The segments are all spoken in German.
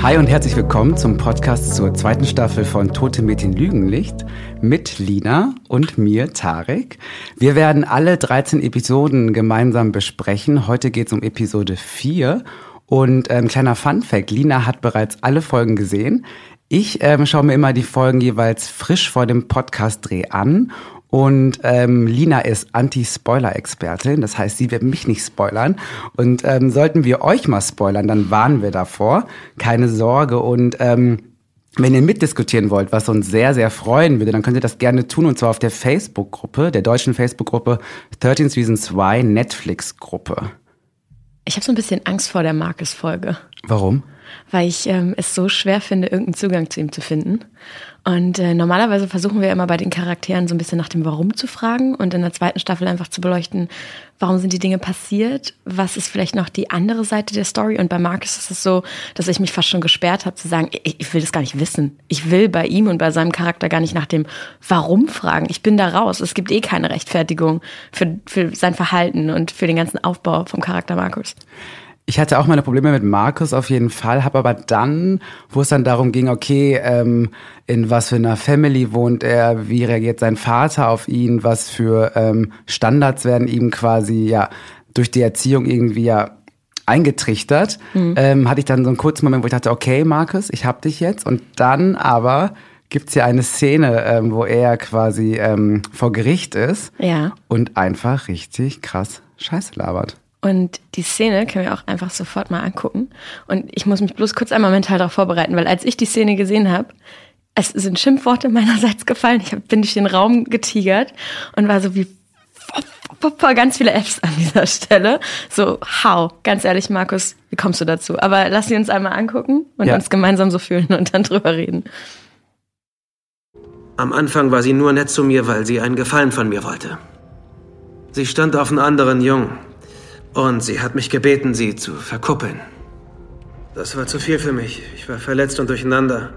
Hi und herzlich willkommen zum Podcast zur zweiten Staffel von Tote Mädchen Lügenlicht mit Lina und mir, Tarek. Wir werden alle 13 Episoden gemeinsam besprechen. Heute geht es um Episode 4 und ähm, kleiner Fun Fact, Lina hat bereits alle Folgen gesehen. Ich ähm, schaue mir immer die Folgen jeweils frisch vor dem Podcast-Dreh an und ähm, Lina ist Anti-Spoiler-Expertin, das heißt, sie wird mich nicht spoilern. Und ähm, sollten wir euch mal spoilern, dann warnen wir davor. Keine Sorge. Und ähm, wenn ihr mitdiskutieren wollt, was uns sehr, sehr freuen würde, dann könnt ihr das gerne tun. Und zwar auf der Facebook-Gruppe, der deutschen Facebook-Gruppe 13 Reasons Why Netflix-Gruppe. Ich habe so ein bisschen Angst vor der Marcus-Folge. Warum? Weil ich ähm, es so schwer finde, irgendeinen Zugang zu ihm zu finden. Und äh, normalerweise versuchen wir immer bei den Charakteren so ein bisschen nach dem Warum zu fragen und in der zweiten Staffel einfach zu beleuchten, warum sind die Dinge passiert, was ist vielleicht noch die andere Seite der Story. Und bei Marcus ist es so, dass ich mich fast schon gesperrt habe zu sagen, ich, ich will das gar nicht wissen. Ich will bei ihm und bei seinem Charakter gar nicht nach dem Warum fragen. Ich bin da raus. Es gibt eh keine Rechtfertigung für, für sein Verhalten und für den ganzen Aufbau vom Charakter Marcus. Ich hatte auch meine Probleme mit Markus auf jeden Fall, habe aber dann, wo es dann darum ging, okay, ähm, in was für einer Family wohnt er, wie reagiert sein Vater auf ihn, was für ähm, Standards werden ihm quasi ja durch die Erziehung irgendwie ja eingetrichtert, mhm. ähm, hatte ich dann so einen kurzen Moment, wo ich dachte, okay, Markus, ich hab dich jetzt. Und dann aber gibt's ja eine Szene, ähm, wo er quasi ähm, vor Gericht ist ja. und einfach richtig krass Scheiße labert. Und die Szene können wir auch einfach sofort mal angucken. Und ich muss mich bloß kurz einmal mental darauf vorbereiten, weil als ich die Szene gesehen habe, es sind Schimpfworte meinerseits gefallen. Ich bin durch den Raum getigert und war so wie ganz viele Fs an dieser Stelle. So, how? Ganz ehrlich, Markus, wie kommst du dazu? Aber lass sie uns einmal angucken und ja. uns gemeinsam so fühlen und dann drüber reden. Am Anfang war sie nur nett zu mir, weil sie einen Gefallen von mir wollte. Sie stand auf einen anderen Jungen, und sie hat mich gebeten, sie zu verkuppeln. Das war zu viel für mich. Ich war verletzt und durcheinander.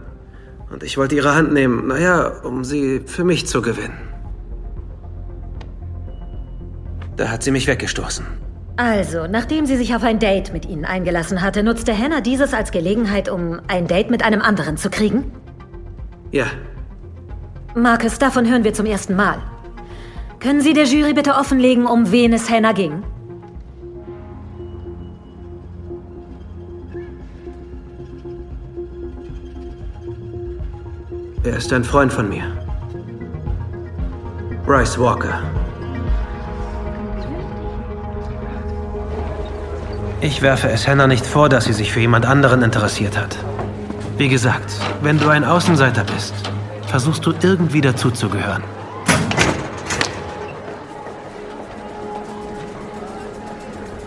Und ich wollte ihre Hand nehmen, naja, um sie für mich zu gewinnen. Da hat sie mich weggestoßen. Also, nachdem sie sich auf ein Date mit Ihnen eingelassen hatte, nutzte Hannah dieses als Gelegenheit, um ein Date mit einem anderen zu kriegen? Ja. Marcus, davon hören wir zum ersten Mal. Können Sie der Jury bitte offenlegen, um wen es Hannah ging? Er ist ein Freund von mir. Bryce Walker. Ich werfe es Hannah nicht vor, dass sie sich für jemand anderen interessiert hat. Wie gesagt, wenn du ein Außenseiter bist, versuchst du irgendwie dazuzugehören.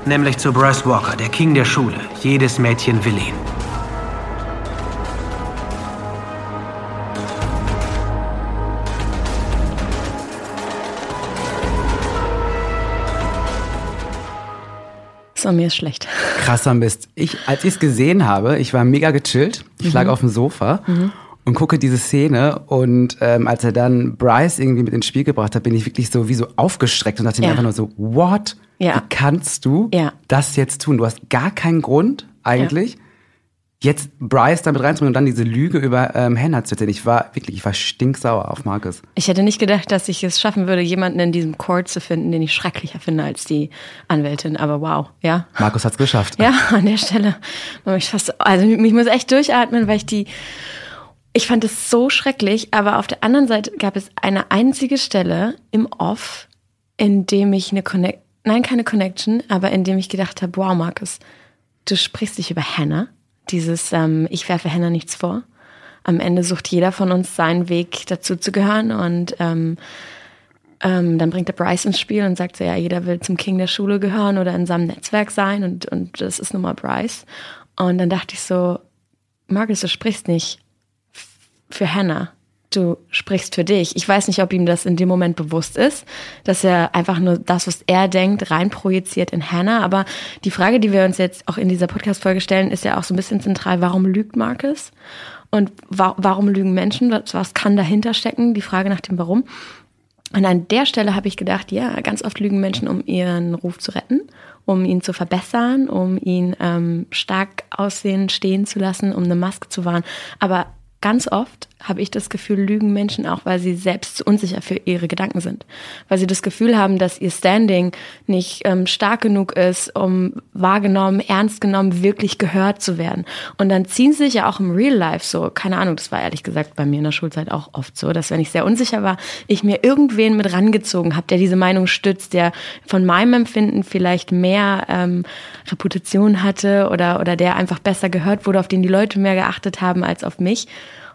Nämlich zu Bryce Walker, der King der Schule. Jedes Mädchen will ihn. So, mir ist schlecht. Krasser Mist. Ich, als ich es gesehen habe, ich war mega gechillt. Ich mhm. lag auf dem Sofa mhm. und gucke diese Szene. Und ähm, als er dann Bryce irgendwie mit ins Spiel gebracht hat, bin ich wirklich so wie so aufgestreckt und dachte ja. mir einfach nur so, what? Ja. Wie kannst du ja. das jetzt tun? Du hast gar keinen Grund eigentlich. Ja jetzt Bryce damit reinzubringen und dann diese Lüge über ähm, Hannah zu erzählen. Ich war wirklich, ich war stinksauer auf Marcus. Ich hätte nicht gedacht, dass ich es schaffen würde, jemanden in diesem Court zu finden, den ich schrecklicher finde als die Anwältin. Aber wow, ja. Markus hat's geschafft. Ja, an der Stelle. Ich fast, also ich muss echt durchatmen, weil ich die, ich fand es so schrecklich. Aber auf der anderen Seite gab es eine einzige Stelle im Off, in dem ich eine Connection, nein, keine Connection, aber in dem ich gedacht habe, wow, Markus, du sprichst dich über Hannah dieses ähm, Ich werfe Hannah nichts vor. Am Ende sucht jeder von uns seinen Weg dazu zu gehören und ähm, ähm, dann bringt er Bryce ins Spiel und sagt so, ja, jeder will zum King der Schule gehören oder in seinem Netzwerk sein und, und das ist nun mal Bryce. Und dann dachte ich so, Marcus, du sprichst nicht für Hannah du sprichst für dich. Ich weiß nicht, ob ihm das in dem Moment bewusst ist, dass er einfach nur das, was er denkt, reinprojiziert in Hannah. Aber die Frage, die wir uns jetzt auch in dieser Podcast-Folge stellen, ist ja auch so ein bisschen zentral. Warum lügt Marcus? Und wa warum lügen Menschen? Was, kann dahinter stecken? Die Frage nach dem Warum. Und an der Stelle habe ich gedacht, ja, ganz oft lügen Menschen, um ihren Ruf zu retten, um ihn zu verbessern, um ihn ähm, stark aussehen, stehen zu lassen, um eine Maske zu wahren. Aber ganz oft habe ich das Gefühl, lügen Menschen auch, weil sie selbst zu unsicher für ihre Gedanken sind. Weil sie das Gefühl haben, dass ihr Standing nicht ähm, stark genug ist, um wahrgenommen, ernst genommen, wirklich gehört zu werden. Und dann ziehen sie sich ja auch im Real Life so, keine Ahnung, das war ehrlich gesagt bei mir in der Schulzeit auch oft so, dass wenn ich sehr unsicher war, ich mir irgendwen mit rangezogen habe, der diese Meinung stützt, der von meinem Empfinden vielleicht mehr ähm, Reputation hatte oder, oder der einfach besser gehört wurde, auf den die Leute mehr geachtet haben als auf mich.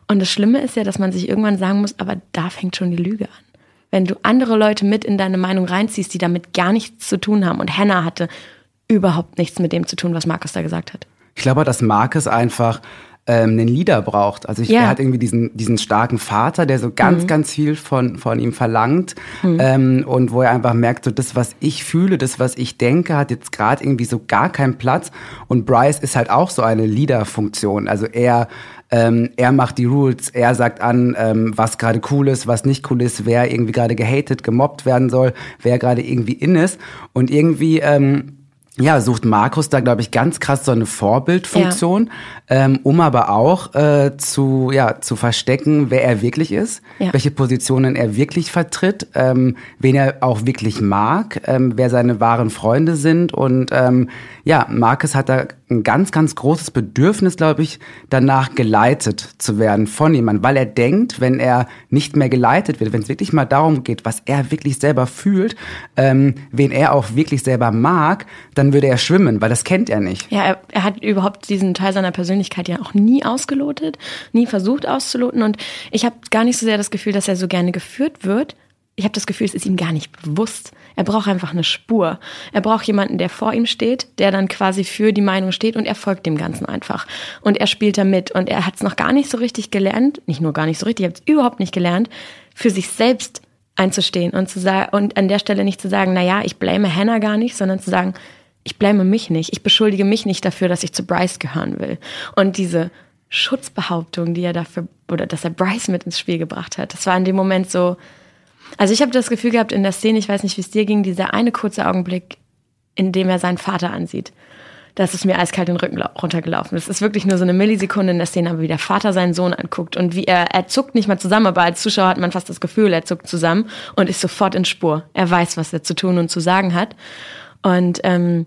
Und das Schlimme ist ja, dass man sich irgendwann sagen muss, aber da fängt schon die Lüge an. Wenn du andere Leute mit in deine Meinung reinziehst, die damit gar nichts zu tun haben. Und Hannah hatte überhaupt nichts mit dem zu tun, was Markus da gesagt hat. Ich glaube, dass Markus einfach ähm, einen Leader braucht. Also ich, Ja. er hat irgendwie diesen, diesen starken Vater, der so ganz, ganz viel von, von ihm verlangt ähm, und wo er einfach merkt, so das, was ich fühle, das, was ich denke, hat jetzt gerade irgendwie so gar keinen Platz. Und Bryce ist halt auch so eine Leader-Funktion. Also er ähm, er macht die Rules, er sagt an, ähm, was gerade cool ist, was nicht cool ist, wer irgendwie gerade gehatet, gemobbt werden soll, wer gerade irgendwie in ist. Und irgendwie ähm, ja, sucht Markus da, glaube ich, ganz krass so eine Vorbildfunktion, ähm, um aber auch äh, zu, ja, zu verstecken, wer er wirklich ist, Ja. welche Positionen er wirklich vertritt, ähm, wen er auch wirklich mag, ähm, wer seine wahren Freunde sind. Und ähm, ja, Markus hat da ein ganz, ganz großes Bedürfnis, glaube ich, danach geleitet zu werden von jemandem, weil er denkt, wenn er nicht mehr geleitet wird, wenn es wirklich mal darum geht, was er wirklich selber fühlt, ähm, wen er auch wirklich selber mag, dann würde er schwimmen, weil das kennt er nicht. Ja, er, er hat überhaupt diesen Teil seiner Persönlichkeit ja auch nie ausgelotet, nie versucht auszuloten. Und ich habe gar nicht so sehr das Gefühl, dass er so gerne geführt wird. Ich habe das Gefühl, es ist ihm gar nicht bewusst. Er braucht einfach eine Spur. Er braucht jemanden, der vor ihm steht, der dann quasi für die Meinung steht und er folgt dem Ganzen einfach. Und er spielt da mit und er hat es noch gar nicht so richtig gelernt, nicht nur gar nicht so richtig, er hat es überhaupt nicht gelernt, für sich selbst einzustehen und zu und an der Stelle nicht zu sagen, na ja, ich blame Hannah gar nicht, sondern zu sagen, ich blame mich nicht, ich beschuldige mich nicht dafür, dass ich zu Bryce gehören will. Und diese Schutzbehauptung, die er dafür oder dass er Bryce mit ins Spiel gebracht hat, das war in dem Moment so. Also ich habe das Gefühl gehabt in der Szene, ich weiß nicht, wie es dir ging, dieser eine kurze Augenblick, in dem er seinen Vater ansieht. Das ist mir eiskalt den Rücken lau- runtergelaufen. Das ist wirklich nur so eine Millisekunde in der Szene, aber wie der Vater seinen Sohn anguckt und wie er, er zuckt nicht mal zusammen, aber als Zuschauer hat man fast das Gefühl, er zuckt zusammen und ist sofort in Spur. Er weiß, was er zu tun und zu sagen hat. Und ähm,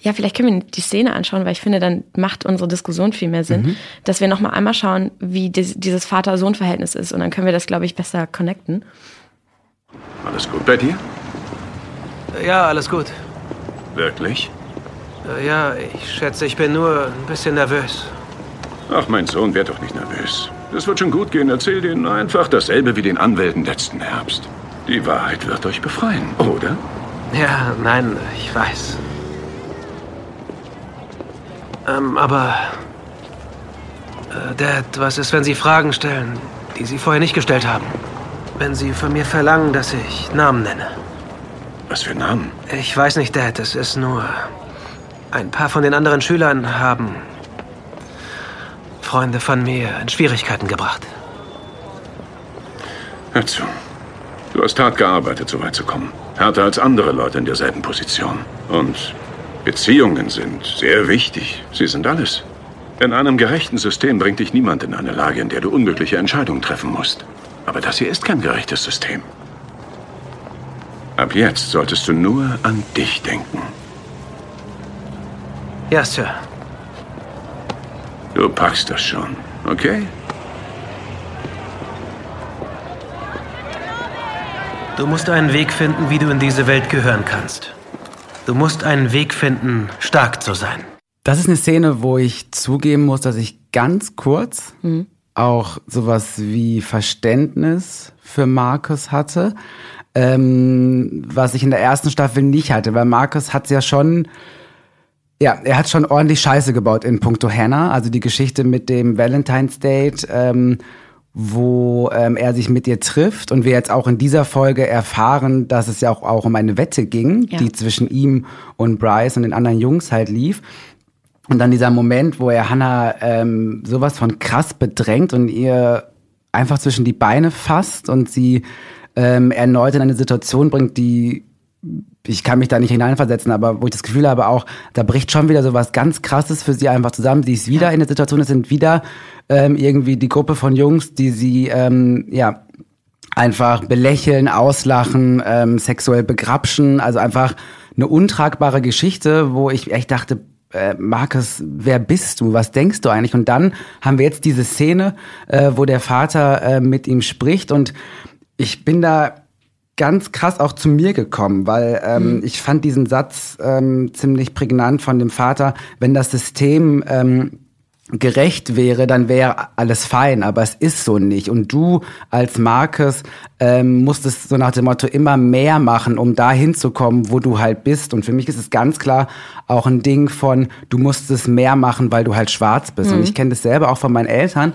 ja, vielleicht können wir die Szene anschauen, weil ich finde, dann macht unsere Diskussion viel mehr Sinn, dass wir noch mal einmal schauen, wie dies, dieses Vater-Sohn-Verhältnis ist und dann können wir das, glaube ich, besser connecten. Alles gut bei dir? Ja, alles gut. Wirklich? Äh, Ja, ich schätze, ich bin nur ein bisschen nervös. Ach, mein Sohn, werd doch nicht nervös. Das wird schon gut gehen. Erzähl denen einfach dasselbe wie den Anwälten letzten Herbst. Die Wahrheit wird euch befreien, oder? Ja, nein, ich weiß. Ähm, aber... Äh, Dad, was ist, wenn Sie Fragen stellen, die Sie vorher nicht gestellt haben? Wenn Sie von mir verlangen, dass ich Namen nenne. Was für Namen? Ich weiß nicht, Dad, es ist nur... Ein paar von den anderen Schülern haben Freunde von mir in Schwierigkeiten gebracht. Hör zu. Du hast hart gearbeitet, so weit zu kommen. Härter als andere Leute in derselben Position. Und Beziehungen sind sehr wichtig. Sie sind alles. In einem gerechten System bringt dich niemand in eine Lage, in der du unglückliche Entscheidungen treffen musst. Aber das hier ist kein gerechtes System. Ab jetzt solltest du nur an dich denken. Ja, Sir. Du packst das schon, okay? Du musst einen Weg finden, wie du in diese Welt gehören kannst. Du musst einen Weg finden, stark zu sein. Das ist eine Szene, wo ich zugeben muss, dass ich ganz kurz auch sowas wie Verständnis für Markus hatte, ähm, was ich in der ersten Staffel nicht hatte, weil Markus hat ja schon, ja, er hat schon ordentlich Scheiße gebaut in puncto Hannah, also die Geschichte mit dem Valentine's Date, ähm, wo ähm, er sich mit ihr trifft und wir jetzt auch in dieser Folge erfahren, dass es ja auch, auch um eine Wette ging, Ja. die zwischen ihm und Bryce und den anderen Jungs halt lief. Und dann dieser Moment, wo er Hannah ähm, sowas von krass bedrängt und ihr einfach zwischen die Beine fasst und sie ähm, erneut in eine Situation bringt, die ich kann mich da nicht hineinversetzen, aber wo ich das Gefühl habe auch, da bricht schon wieder so was ganz Krasses für sie einfach zusammen. Sie ist wieder ja. in der Situation, es sind wieder ähm, irgendwie die Gruppe von Jungs, die sie ähm, ja einfach belächeln, auslachen, ähm, sexuell begrapschen, also einfach eine untragbare Geschichte, wo ich echt dachte, äh, Markus, wer bist du? Was denkst du eigentlich? Und dann haben wir jetzt diese Szene, äh, wo der Vater äh, mit ihm spricht und ich bin da ganz krass auch zu mir gekommen, weil ähm, mhm. ich fand diesen Satz ähm, ziemlich prägnant von dem Vater, wenn das System ähm, gerecht wäre, dann wäre alles fein, aber es ist so nicht. Und du als Marcus ähm, musstest so nach dem Motto immer mehr machen, um da hinzukommen, wo du halt bist. Und für mich ist es ganz klar auch ein Ding von, du musstest mehr machen, weil du halt schwarz bist. Mhm. Und ich kenne das selber auch von meinen Eltern,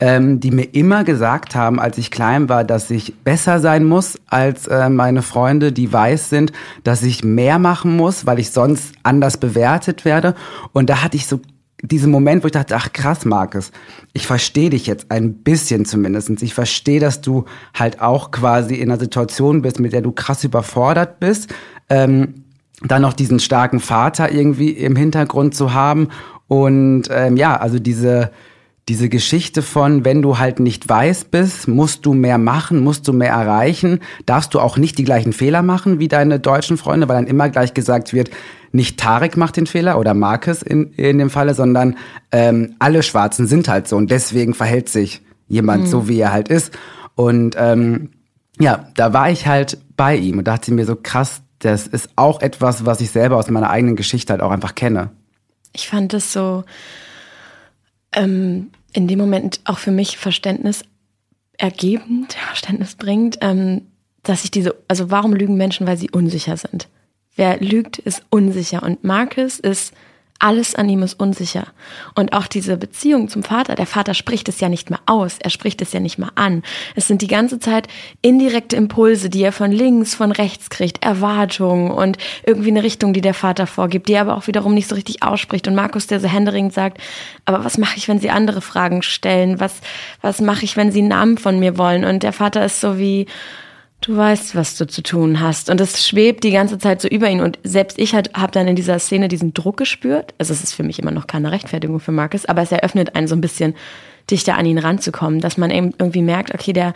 ähm, die mir immer gesagt haben, als ich klein war, dass ich besser sein muss als äh, meine Freunde, die weiß sind, dass ich mehr machen muss, weil ich sonst anders bewertet werde. Und da hatte ich so diesen Moment, wo ich dachte, ach krass, Markus, ich verstehe dich jetzt ein bisschen zumindestens. Ich verstehe, dass du halt auch quasi in einer Situation bist, mit der du krass überfordert bist. Ähm, dann noch diesen starken Vater irgendwie im Hintergrund zu haben. Und ähm, ja, also diese, diese Geschichte von, wenn du halt nicht weiß bist, musst du mehr machen, musst du mehr erreichen, darfst du auch nicht die gleichen Fehler machen wie deine deutschen Freunde, weil dann immer gleich gesagt wird, nicht Tarek macht den Fehler oder Marcus in, in dem Falle, sondern ähm, alle Schwarzen sind halt so und deswegen verhält sich jemand mhm. so, wie er halt ist. Und ähm, ja, da war ich halt bei ihm und dachte mir so krass, das ist auch etwas, was ich selber aus meiner eigenen Geschichte halt auch einfach kenne. Ich fand es so ähm, in dem Moment auch für mich Verständnis ergebend, Verständnis bringt, ähm, dass ich diese, also warum lügen Menschen, weil sie unsicher sind? Wer lügt, ist unsicher. Und Marcus ist, alles an ihm ist unsicher. Und auch diese Beziehung zum Vater, der Vater spricht es ja nicht mehr aus, er spricht es ja nicht mehr an. Es sind die ganze Zeit indirekte Impulse, die er von links, von rechts kriegt, Erwartungen und irgendwie eine Richtung, die der Vater vorgibt, die er aber auch wiederum nicht so richtig ausspricht. Und Markus, der so händeringend sagt, aber was mache ich, wenn sie andere Fragen stellen? Was, was mache ich, wenn sie einen Namen von mir wollen? Und der Vater ist so wie, du weißt, was du zu tun hast. Und es schwebt die ganze Zeit so über ihn. Und selbst ich habe dann in dieser Szene diesen Druck gespürt. Also es ist für mich immer noch keine Rechtfertigung für Marcus, aber es eröffnet einen so ein bisschen dichter an ihn ranzukommen, dass man eben irgendwie merkt, okay, der,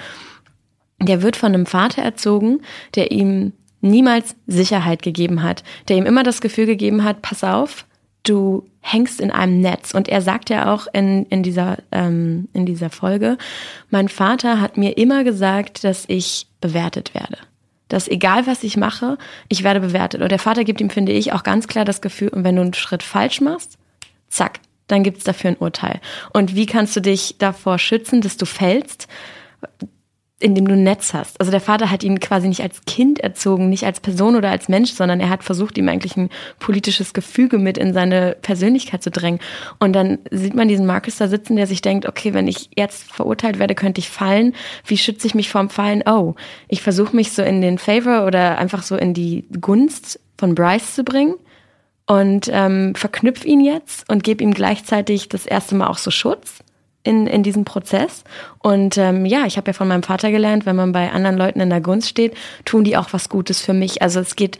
der wird von einem Vater erzogen, der ihm niemals Sicherheit gegeben hat, der ihm immer das Gefühl gegeben hat, pass auf, du hängst in einem Netz. Und er sagt ja auch in, in, dieser, ähm, in dieser Folge, mein Vater hat mir immer gesagt, dass ich bewertet werde. Dass egal was ich mache, ich werde bewertet. Und der Vater gibt ihm, finde ich, auch ganz klar das Gefühl, und wenn du einen Schritt falsch machst, zack, dann gibt's dafür ein Urteil. Und wie kannst du dich davor schützen, dass du fällst? In dem du ein Netz hast. Also der Vater hat ihn quasi nicht als Kind erzogen, nicht als Person oder als Mensch, sondern er hat versucht, ihm eigentlich ein politisches Gefüge mit in seine Persönlichkeit zu drängen. Und dann sieht man diesen Marcus da sitzen, der sich denkt, okay, wenn ich jetzt verurteilt werde, könnte ich fallen. Wie schütze ich mich vorm Fallen? Oh, ich versuche mich so in den Favor oder einfach so in die Gunst von Bryce zu bringen und ähm, verknüpf ihn jetzt und gebe ihm gleichzeitig das erste Mal auch so Schutz in, in diesem Prozess. Und ähm, ja, ich habe ja von meinem Vater gelernt, wenn man bei anderen Leuten in der Gunst steht, tun die auch was Gutes für mich. Also es geht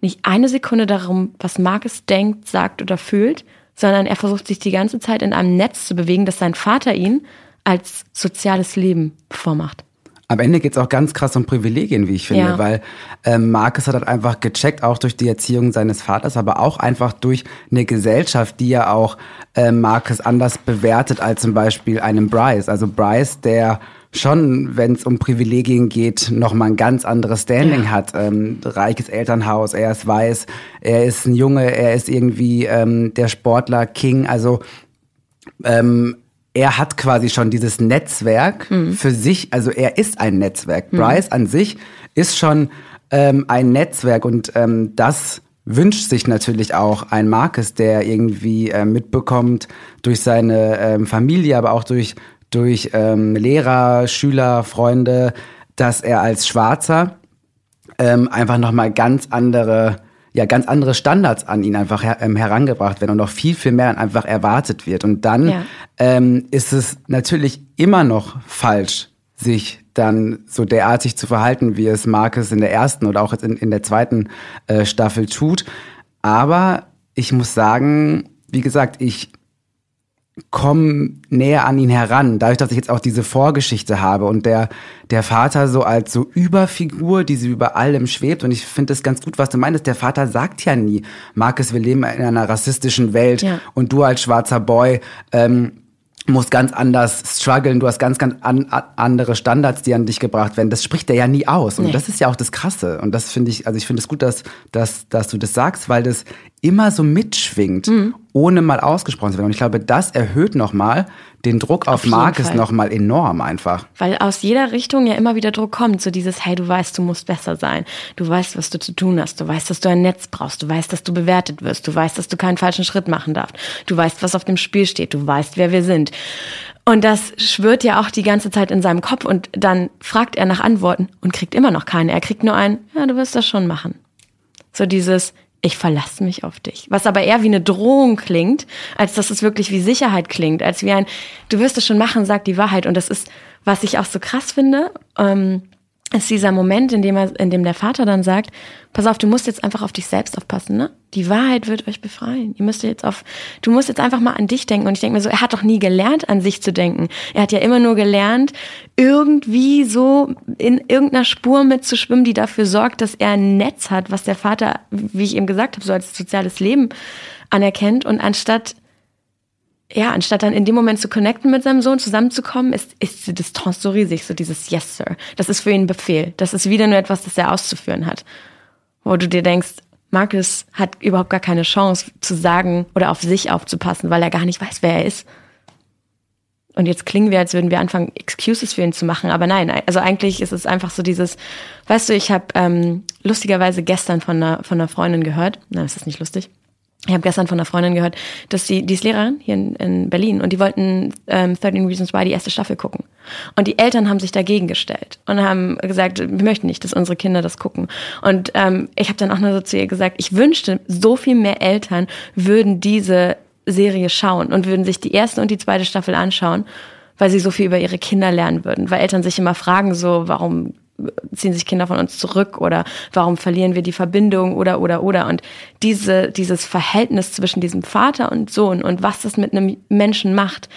nicht eine Sekunde darum, was Marcus denkt, sagt oder fühlt, sondern er versucht sich die ganze Zeit in einem Netz zu bewegen, das sein Vater ihn als soziales Leben vormacht am Ende geht es auch ganz krass um Privilegien, wie ich finde, ja. weil ähm, Marcus hat halt einfach gecheckt, auch durch die Erziehung seines Vaters, aber auch einfach durch eine Gesellschaft, die ja auch äh, Marcus anders bewertet als zum Beispiel einen Bryce. Also Bryce, der schon, wenn es um Privilegien geht, nochmal ein ganz anderes Standing ja. hat. Ähm, reiches Elternhaus, er ist weiß, er ist ein Junge, er ist irgendwie ähm, der Sportler King. Also ähm, er hat quasi schon dieses Netzwerk mhm. für sich, also er ist ein Netzwerk. Mhm. Bryce an sich ist schon ähm, ein Netzwerk und ähm, das wünscht sich natürlich auch ein Marcus, der irgendwie äh, mitbekommt durch seine ähm, Familie, aber auch durch, durch ähm, Lehrer, Schüler, Freunde, dass er als Schwarzer ähm, einfach nochmal ganz andere ja ganz andere Standards an ihn einfach her, ähm, herangebracht werden und noch viel, viel mehr einfach erwartet wird. Und dann ja. ähm, ist es natürlich immer noch falsch, sich dann so derartig zu verhalten, wie es Marcus in der ersten oder auch jetzt in, in der zweiten äh, Staffel tut. Aber ich muss sagen, wie gesagt, ich komme näher an ihn heran, dadurch, dass ich jetzt auch diese Vorgeschichte habe und der, der Vater so als so Überfigur, die sie über allem schwebt und ich finde es ganz gut, was du meinst, der Vater sagt ja nie, Marcus, wir leben in einer rassistischen Welt ja. und du als schwarzer Boy, ähm, musst ganz anders strugglen, du hast ganz, ganz an, andere Standards, die an dich gebracht werden. Das spricht er ja nie aus. Und nee. das ist ja auch das Krasse. Und das finde ich, also ich finde es gut, dass, dass, dass du das sagst, weil das immer so mitschwingt, mhm. Ohne mal ausgesprochen zu werden. Und ich glaube, das erhöht nochmal den Druck auf, auf Marcus nochmal enorm einfach. Weil aus jeder Richtung ja immer wieder Druck kommt. So dieses, hey, du weißt, du musst besser sein. Du weißt, was du zu tun hast. Du weißt, dass du ein Netz brauchst. Du weißt, dass du bewertet wirst. Du weißt, dass du keinen falschen Schritt machen darfst. Du weißt, was auf dem Spiel steht. Du weißt, wer wir sind. Und das schwört ja auch die ganze Zeit in seinem Kopf und dann fragt er nach Antworten und kriegt immer noch keine. Er kriegt nur ein, ja, du wirst das schon machen. So dieses, ich verlasse mich auf dich. Was aber eher wie eine Drohung klingt, als dass es wirklich wie Sicherheit klingt, als wie ein, du wirst es schon machen, sag die Wahrheit. Und das ist, was ich auch so krass finde, ähm, ist dieser Moment, in dem, er, in dem der Vater dann sagt, pass auf, du musst jetzt einfach auf dich selbst aufpassen, ne? Die Wahrheit wird euch befreien. Ihr müsst jetzt auf, du musst jetzt einfach mal an dich denken. Und ich denke mir so, er hat doch nie gelernt, an sich zu denken. Er hat ja immer nur gelernt, irgendwie so in irgendeiner Spur mitzuschwimmen, die dafür sorgt, dass er ein Netz hat, was der Vater, wie ich eben gesagt habe, so als soziales Leben anerkennt. Und anstatt ja, anstatt dann in dem Moment zu connecten mit seinem Sohn, zusammenzukommen, ist, ist die Distanz so riesig, so dieses Yes, Sir. Das ist für ihn ein Befehl. Das ist wieder nur etwas, das er auszuführen hat. Wo du dir denkst, Marcus hat überhaupt gar keine Chance zu sagen oder auf sich aufzupassen, weil er gar nicht weiß, wer er ist. Und jetzt klingen wir, als würden wir anfangen, Excuses für ihn zu machen. Aber nein, also eigentlich ist es einfach so dieses, weißt du, ich habe ähm, lustigerweise gestern von einer, von einer Freundin gehört, nein, ist das nicht lustig, ich habe gestern von einer Freundin gehört, dass sie, die ist Lehrerin hier in, in Berlin und die wollten ähm, 13 Reasons Why die erste Staffel gucken. Und die Eltern haben sich dagegen gestellt und haben gesagt, wir möchten nicht, dass unsere Kinder das gucken. Und ähm, ich habe dann auch nur so zu ihr gesagt, ich wünschte, so viel mehr Eltern würden diese Serie schauen und würden sich die erste und die zweite Staffel anschauen, weil sie so viel über ihre Kinder lernen würden. Weil Eltern sich immer fragen, so, warum ziehen sich Kinder von uns zurück oder warum verlieren wir die Verbindung oder oder oder und diese dieses Verhältnis zwischen diesem Vater und Sohn und was das mit einem Menschen macht,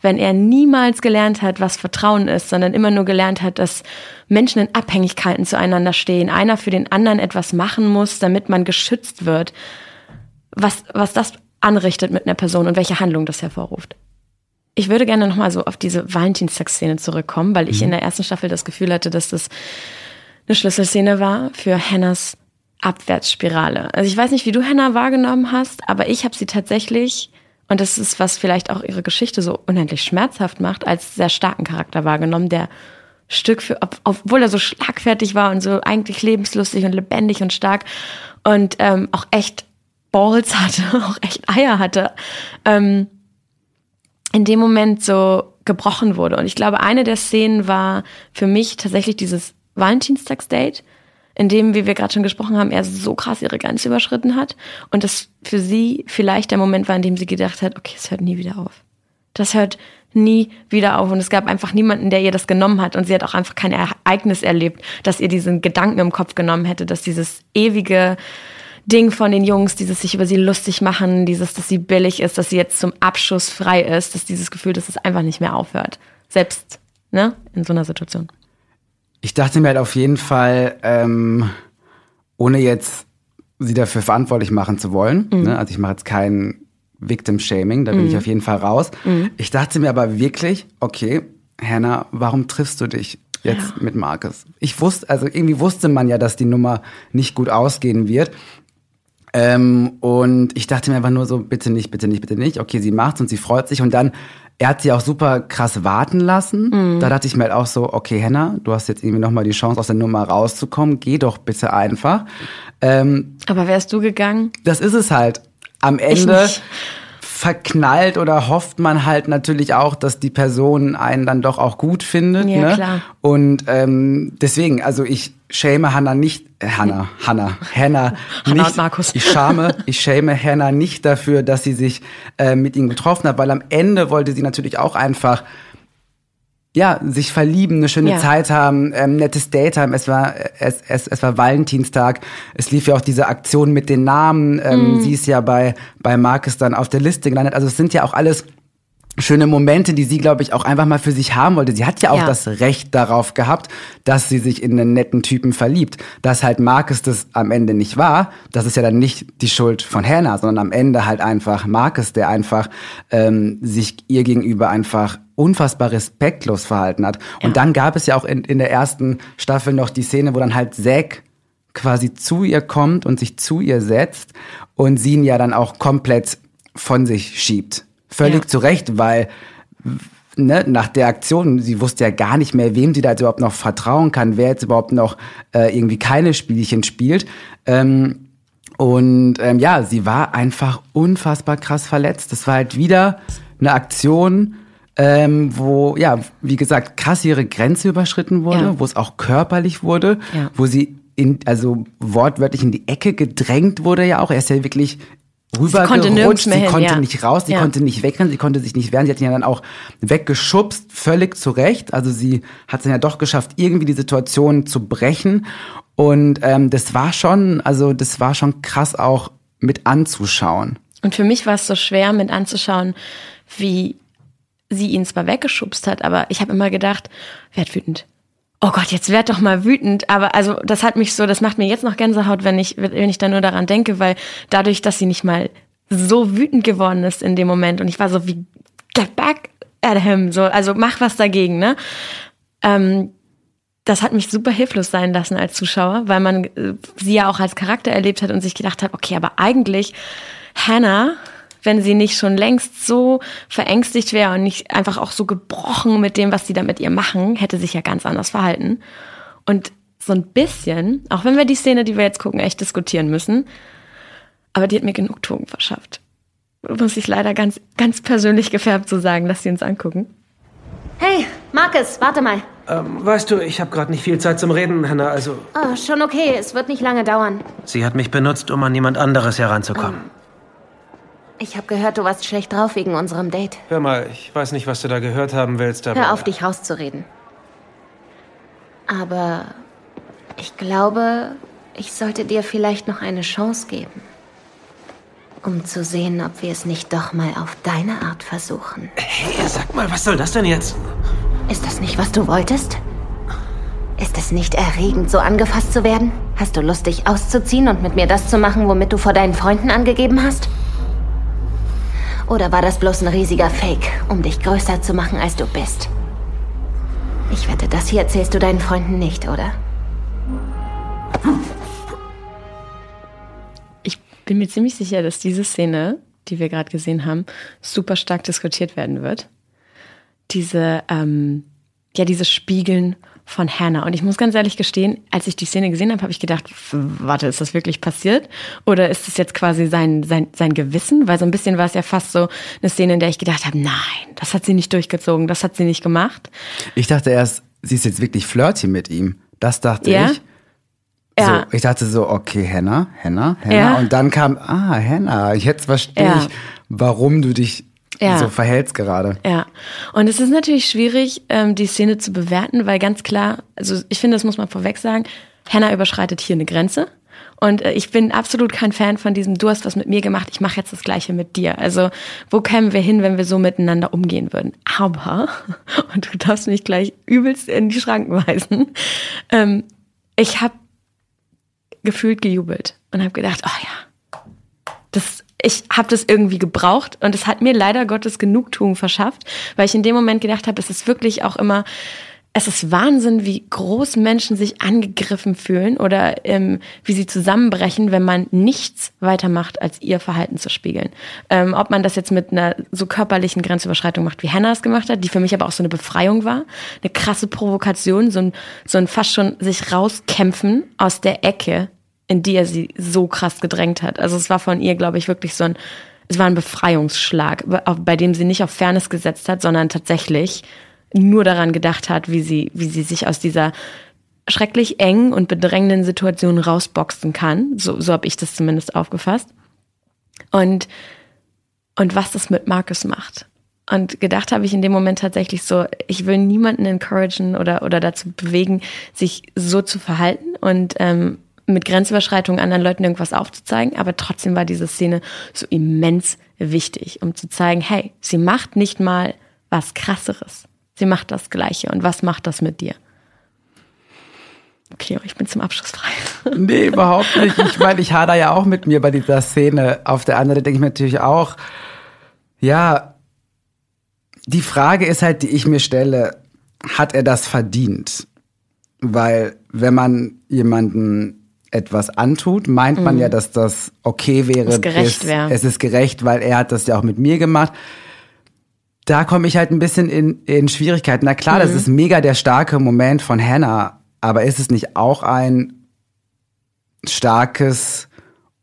wenn er niemals gelernt hat, was Vertrauen ist, sondern immer nur gelernt hat, dass Menschen in Abhängigkeiten zueinander stehen, einer für den anderen etwas machen muss, damit man geschützt wird. Was was das anrichtet mit einer Person und welche Handlung das hervorruft. Ich würde gerne nochmal so auf diese Valentinstag-Szene zurückkommen, weil ich mhm. in der ersten Staffel das Gefühl hatte, dass das eine Schlüsselszene war für Hannahs Abwärtsspirale. Also ich weiß nicht, wie du Hannah wahrgenommen hast, aber ich habe sie tatsächlich, und das ist, was vielleicht auch ihre Geschichte so unendlich schmerzhaft macht, als sehr starken Charakter wahrgenommen, der Stück für, obwohl er so schlagfertig war und so eigentlich lebenslustig und lebendig und stark und ähm, auch echt Balls hatte, auch echt Eier hatte, ähm, in dem Moment so gebrochen wurde. Und ich glaube, eine der Szenen war für mich tatsächlich dieses Valentinstagsdate, in dem, wie wir gerade schon gesprochen haben, er so krass ihre Grenze überschritten hat und das für sie vielleicht der Moment war, in dem sie gedacht hat, okay, es hört nie wieder auf. Das hört nie wieder auf und es gab einfach niemanden, der ihr das genommen hat und sie hat auch einfach kein Ereignis erlebt, dass ihr diesen Gedanken im Kopf genommen hätte, dass dieses ewige Ding von den Jungs, dieses sich über sie lustig machen, dieses, dass sie billig ist, dass sie jetzt zum Abschuss frei ist, dass dieses Gefühl, dass es einfach nicht mehr aufhört. Selbst, ne, in so einer Situation. Ich dachte mir halt auf jeden Fall, ähm, ohne jetzt sie dafür verantwortlich machen zu wollen, mhm. ne, also ich mache jetzt kein Victim Shaming, da bin mhm. ich auf jeden Fall raus. Mhm. Ich dachte mir aber wirklich, okay, Hannah, warum triffst du dich jetzt ja. mit Marcus? Ich wusste, also irgendwie wusste man ja, dass die Nummer nicht gut ausgehen wird. Ähm, und ich dachte mir einfach nur so, bitte nicht, bitte nicht, bitte nicht. Okay, sie macht's und sie freut sich. Und dann, er hat sie auch super krass warten lassen. Mhm. Da dachte ich mir halt auch so, okay, Henna, du hast jetzt irgendwie nochmal die Chance, aus der Nummer rauszukommen. Geh doch bitte einfach. Ähm, Aber wärst du gegangen? Das ist es halt. Am Ende verknallt oder hofft man halt natürlich auch, dass die Person einen dann doch auch gut findet. Ja, ne? klar. Und ähm, deswegen, also ich schäme Hannah nicht, äh, Hannah, Hannah, Hannah, Hannah nicht, Markus. ich schame, ich schäme Hannah nicht dafür, dass sie sich äh, mit ihm getroffen hat, weil am Ende wollte sie natürlich auch einfach ja, sich verlieben, eine schöne Ja. Zeit haben, ähm, nettes Date haben. Es war, es, es, es war Valentinstag. Es lief ja auch diese Aktion mit den Namen. Ähm, Sie ist ja bei, bei Marcus dann auf der Liste gelandet. Also es sind ja auch alles schöne Momente, die sie, glaube ich, auch einfach mal für sich haben wollte. Sie hat ja auch Ja. das Recht darauf gehabt, dass sie sich in einen netten Typen verliebt. Dass halt Marcus das am Ende nicht war, das ist ja dann nicht die Schuld von Hannah, sondern am Ende halt einfach Marcus, der einfach ähm, sich ihr gegenüber einfach unfassbar respektlos verhalten hat. Und dann gab es ja auch in, in der ersten Staffel noch die Szene, wo dann halt Zack quasi zu ihr kommt und sich zu ihr setzt und sie ihn ja dann auch komplett von sich schiebt. Völlig Ja. zu Recht, weil ne, nach der Aktion, sie wusste ja gar nicht mehr, wem sie da jetzt überhaupt noch vertrauen kann, wer jetzt überhaupt noch äh, irgendwie keine Spielchen spielt. Ähm, und ähm, ja, sie war einfach unfassbar krass verletzt. Das war halt wieder eine Aktion, ähm, wo, ja, wie gesagt, krass ihre Grenze überschritten wurde, Ja. wo es auch körperlich wurde, Ja. wo sie in, also wortwörtlich in die Ecke gedrängt wurde ja auch. Er ist ja wirklich konnte nirgends rübergerutscht, sie hin, konnte ja. nicht raus, sie Ja. konnte nicht wegrennen, sie konnte sich nicht wehren, sie hat ihn ja dann auch weggeschubst, völlig zu Recht. Also sie hat es dann ja doch geschafft, irgendwie die Situation zu brechen. Und ähm, das war schon, also das war schon krass auch mit anzuschauen. Und für mich war es so schwer mit anzuschauen, wie sie ihn zwar weggeschubst hat, aber ich habe immer gedacht, werd wütend. Oh Gott, jetzt werd doch mal wütend. Aber also das hat mich so, das macht mir jetzt noch Gänsehaut, wenn ich, wenn ich da nur daran denke, weil dadurch, dass sie nicht mal so wütend geworden ist in dem Moment und ich war so wie, get back at him, so, also mach was dagegen, ne? Ähm, das hat mich super hilflos sein lassen als Zuschauer, weil man äh, sie ja auch als Charakter erlebt hat und sich gedacht hat, okay, aber eigentlich Hannah, wenn sie nicht schon längst so verängstigt wäre und nicht einfach auch so gebrochen mit dem, was sie da mit ihr machen, hätte sich ja ganz anders verhalten. Und so ein bisschen, auch wenn wir die Szene, die wir jetzt gucken, echt diskutieren müssen, aber die hat mir Genugtuung verschafft. Muss ich leider ganz, ganz persönlich gefärbt so sagen, dass sie uns angucken. Hey, Marcus, warte mal. Ähm, weißt du, ich habe gerade nicht viel Zeit zum Reden, Hannah. Also, Oh, schon okay, es wird nicht lange dauern. sie hat mich benutzt, um an jemand anderes heranzukommen. Ich habe gehört, du warst schlecht drauf wegen unserem Date. Hör mal, ich weiß nicht, was du da gehört haben willst, aber... Hör auf, dich rauszureden. Aber ich glaube, ich sollte dir vielleicht noch eine Chance geben. Um zu sehen, ob wir es nicht doch mal auf deine Art versuchen. Hey, sag mal, was soll das denn jetzt? Ist das nicht, was du wolltest? Ist es nicht erregend, so angefasst zu werden? Hast du Lust, dich auszuziehen und mit mir das zu machen, womit du vor deinen Freunden angegeben hast? Oder war das bloß ein riesiger Fake, um dich größer zu machen, als du bist? Ich wette, das hier erzählst du deinen Freunden nicht, oder? Ich bin mir ziemlich sicher, dass diese Szene, die wir gerade gesehen haben, super stark diskutiert werden wird. Diese, ähm, ja, dieses Spiegeln von Hannah. Und ich muss ganz ehrlich gestehen, als ich die Szene gesehen habe, habe ich gedacht, warte, ist das wirklich passiert? Oder ist das jetzt quasi sein, sein, sein Gewissen? Weil so ein bisschen war es ja fast so eine Szene, in der ich gedacht habe, nein, das hat sie nicht durchgezogen, das hat sie nicht gemacht. Ich dachte erst, sie ist jetzt wirklich flirty mit ihm. Das dachte Ja? ich. Ja. So, ich dachte so, okay, Hannah, Hannah, Hannah. Ja. Und dann kam, ah, Hannah, jetzt verstehe Ja. ich, warum du dich Ja. so verhältst gerade. Ja, und es ist natürlich schwierig, ähm, die Szene zu bewerten, weil ganz klar, also ich finde, das muss man vorweg sagen, Hannah überschreitet hier eine Grenze. Und äh, ich bin absolut kein Fan von diesem, du hast was mit mir gemacht, ich mache jetzt das gleiche mit dir. Also wo kämen wir hin, wenn wir so miteinander umgehen würden? Aber, und du darfst mich gleich übelst in die Schranken weisen, ähm, ich habe gefühlt gejubelt und habe gedacht, oh ja, das, ich habe das irgendwie gebraucht und es hat mir leider Gottes Genugtuung verschafft, weil ich in dem Moment gedacht habe, es ist wirklich auch immer, es ist Wahnsinn, wie groß Menschen sich angegriffen fühlen oder ähm, wie sie zusammenbrechen, wenn man nichts weitermacht, als ihr Verhalten zu spiegeln. Ähm, ob man das jetzt mit einer so körperlichen Grenzüberschreitung macht, wie Hannah es gemacht hat, die für mich aber auch so eine Befreiung war, eine krasse Provokation, so ein, so ein fast schon sich rauskämpfen aus der Ecke, in die er sie so krass gedrängt hat. Also es war von ihr, glaube ich, wirklich so ein, es war ein Befreiungsschlag, bei- dem sie nicht auf Fairness gesetzt hat, sondern tatsächlich nur daran gedacht hat, wie sie, wie sie sich aus dieser schrecklich engen und bedrängenden Situation rausboxen kann. So, so habe ich das zumindest aufgefasst. Und, und was das mit Marcus macht. Und gedacht habe ich in dem Moment tatsächlich so, ich will niemanden encouragen oder, oder dazu bewegen, sich so zu verhalten und ähm, mit Grenzüberschreitungen anderen Leuten irgendwas aufzuzeigen. Aber trotzdem war diese Szene so immens wichtig, um zu zeigen, hey, sie macht nicht mal was krasseres. Sie macht das Gleiche. Und was macht das mit dir? Okay, ich bin zum Abschluss frei. Nee, überhaupt nicht. Ich meine, ich hader ja auch mit mir bei dieser Szene. Auf der anderen denke ich mir natürlich auch, ja, die Frage ist halt, die ich mir stelle, hat er das verdient? Weil wenn man jemanden etwas antut, meint man mhm. ja, dass das okay wäre. Es gerecht wäre. Es ist gerecht, weil er hat das ja auch mit mir gemacht. Da komme ich halt ein bisschen in, in Schwierigkeiten. Na klar, mhm. das ist mega der starke Moment von Hannah, aber ist es nicht auch ein starkes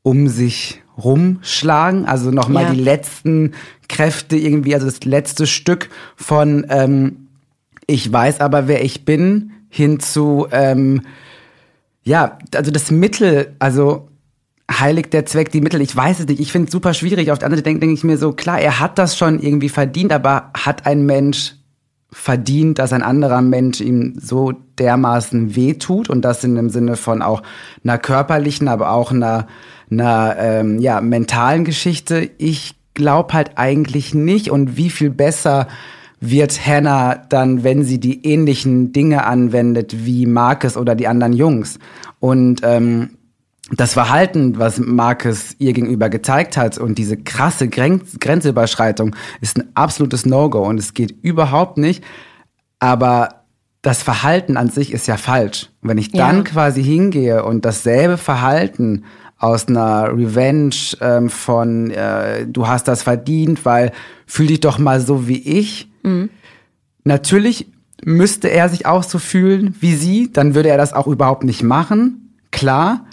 um sich rumschlagen? Also nochmal ja. die letzten Kräfte irgendwie, also das letzte Stück von ähm, ich weiß aber, wer ich bin, hin zu ähm, ja, also das Mittel, also heiligt der Zweck die Mittel? Ich weiß es nicht. Ich finde es super schwierig. Auf der anderen Seite denke denk ich mir so, klar, er hat das schon irgendwie verdient, aber hat ein Mensch verdient, dass ein anderer Mensch ihm so dermaßen wehtut und das in dem Sinne von auch einer körperlichen, aber auch einer, einer ähm, ja, mentalen Geschichte. Ich glaube halt eigentlich nicht und wie viel besser wird Hannah dann, wenn sie die ähnlichen Dinge anwendet wie Marcus oder die anderen Jungs. Und ähm, das Verhalten, was Marcus ihr gegenüber gezeigt hat und diese krasse Grenz Grenzüberschreitung ist ein absolutes No-Go und es geht überhaupt nicht. Aber das Verhalten an sich ist ja falsch. wenn ich dann ja. quasi hingehe und dasselbe Verhalten aus einer Revenge ähm, von äh, du hast das verdient, weil fühl dich doch mal so wie ich. Mhm. Natürlich müsste er sich auch so fühlen wie sie, dann würde er das auch überhaupt nicht machen. Klar,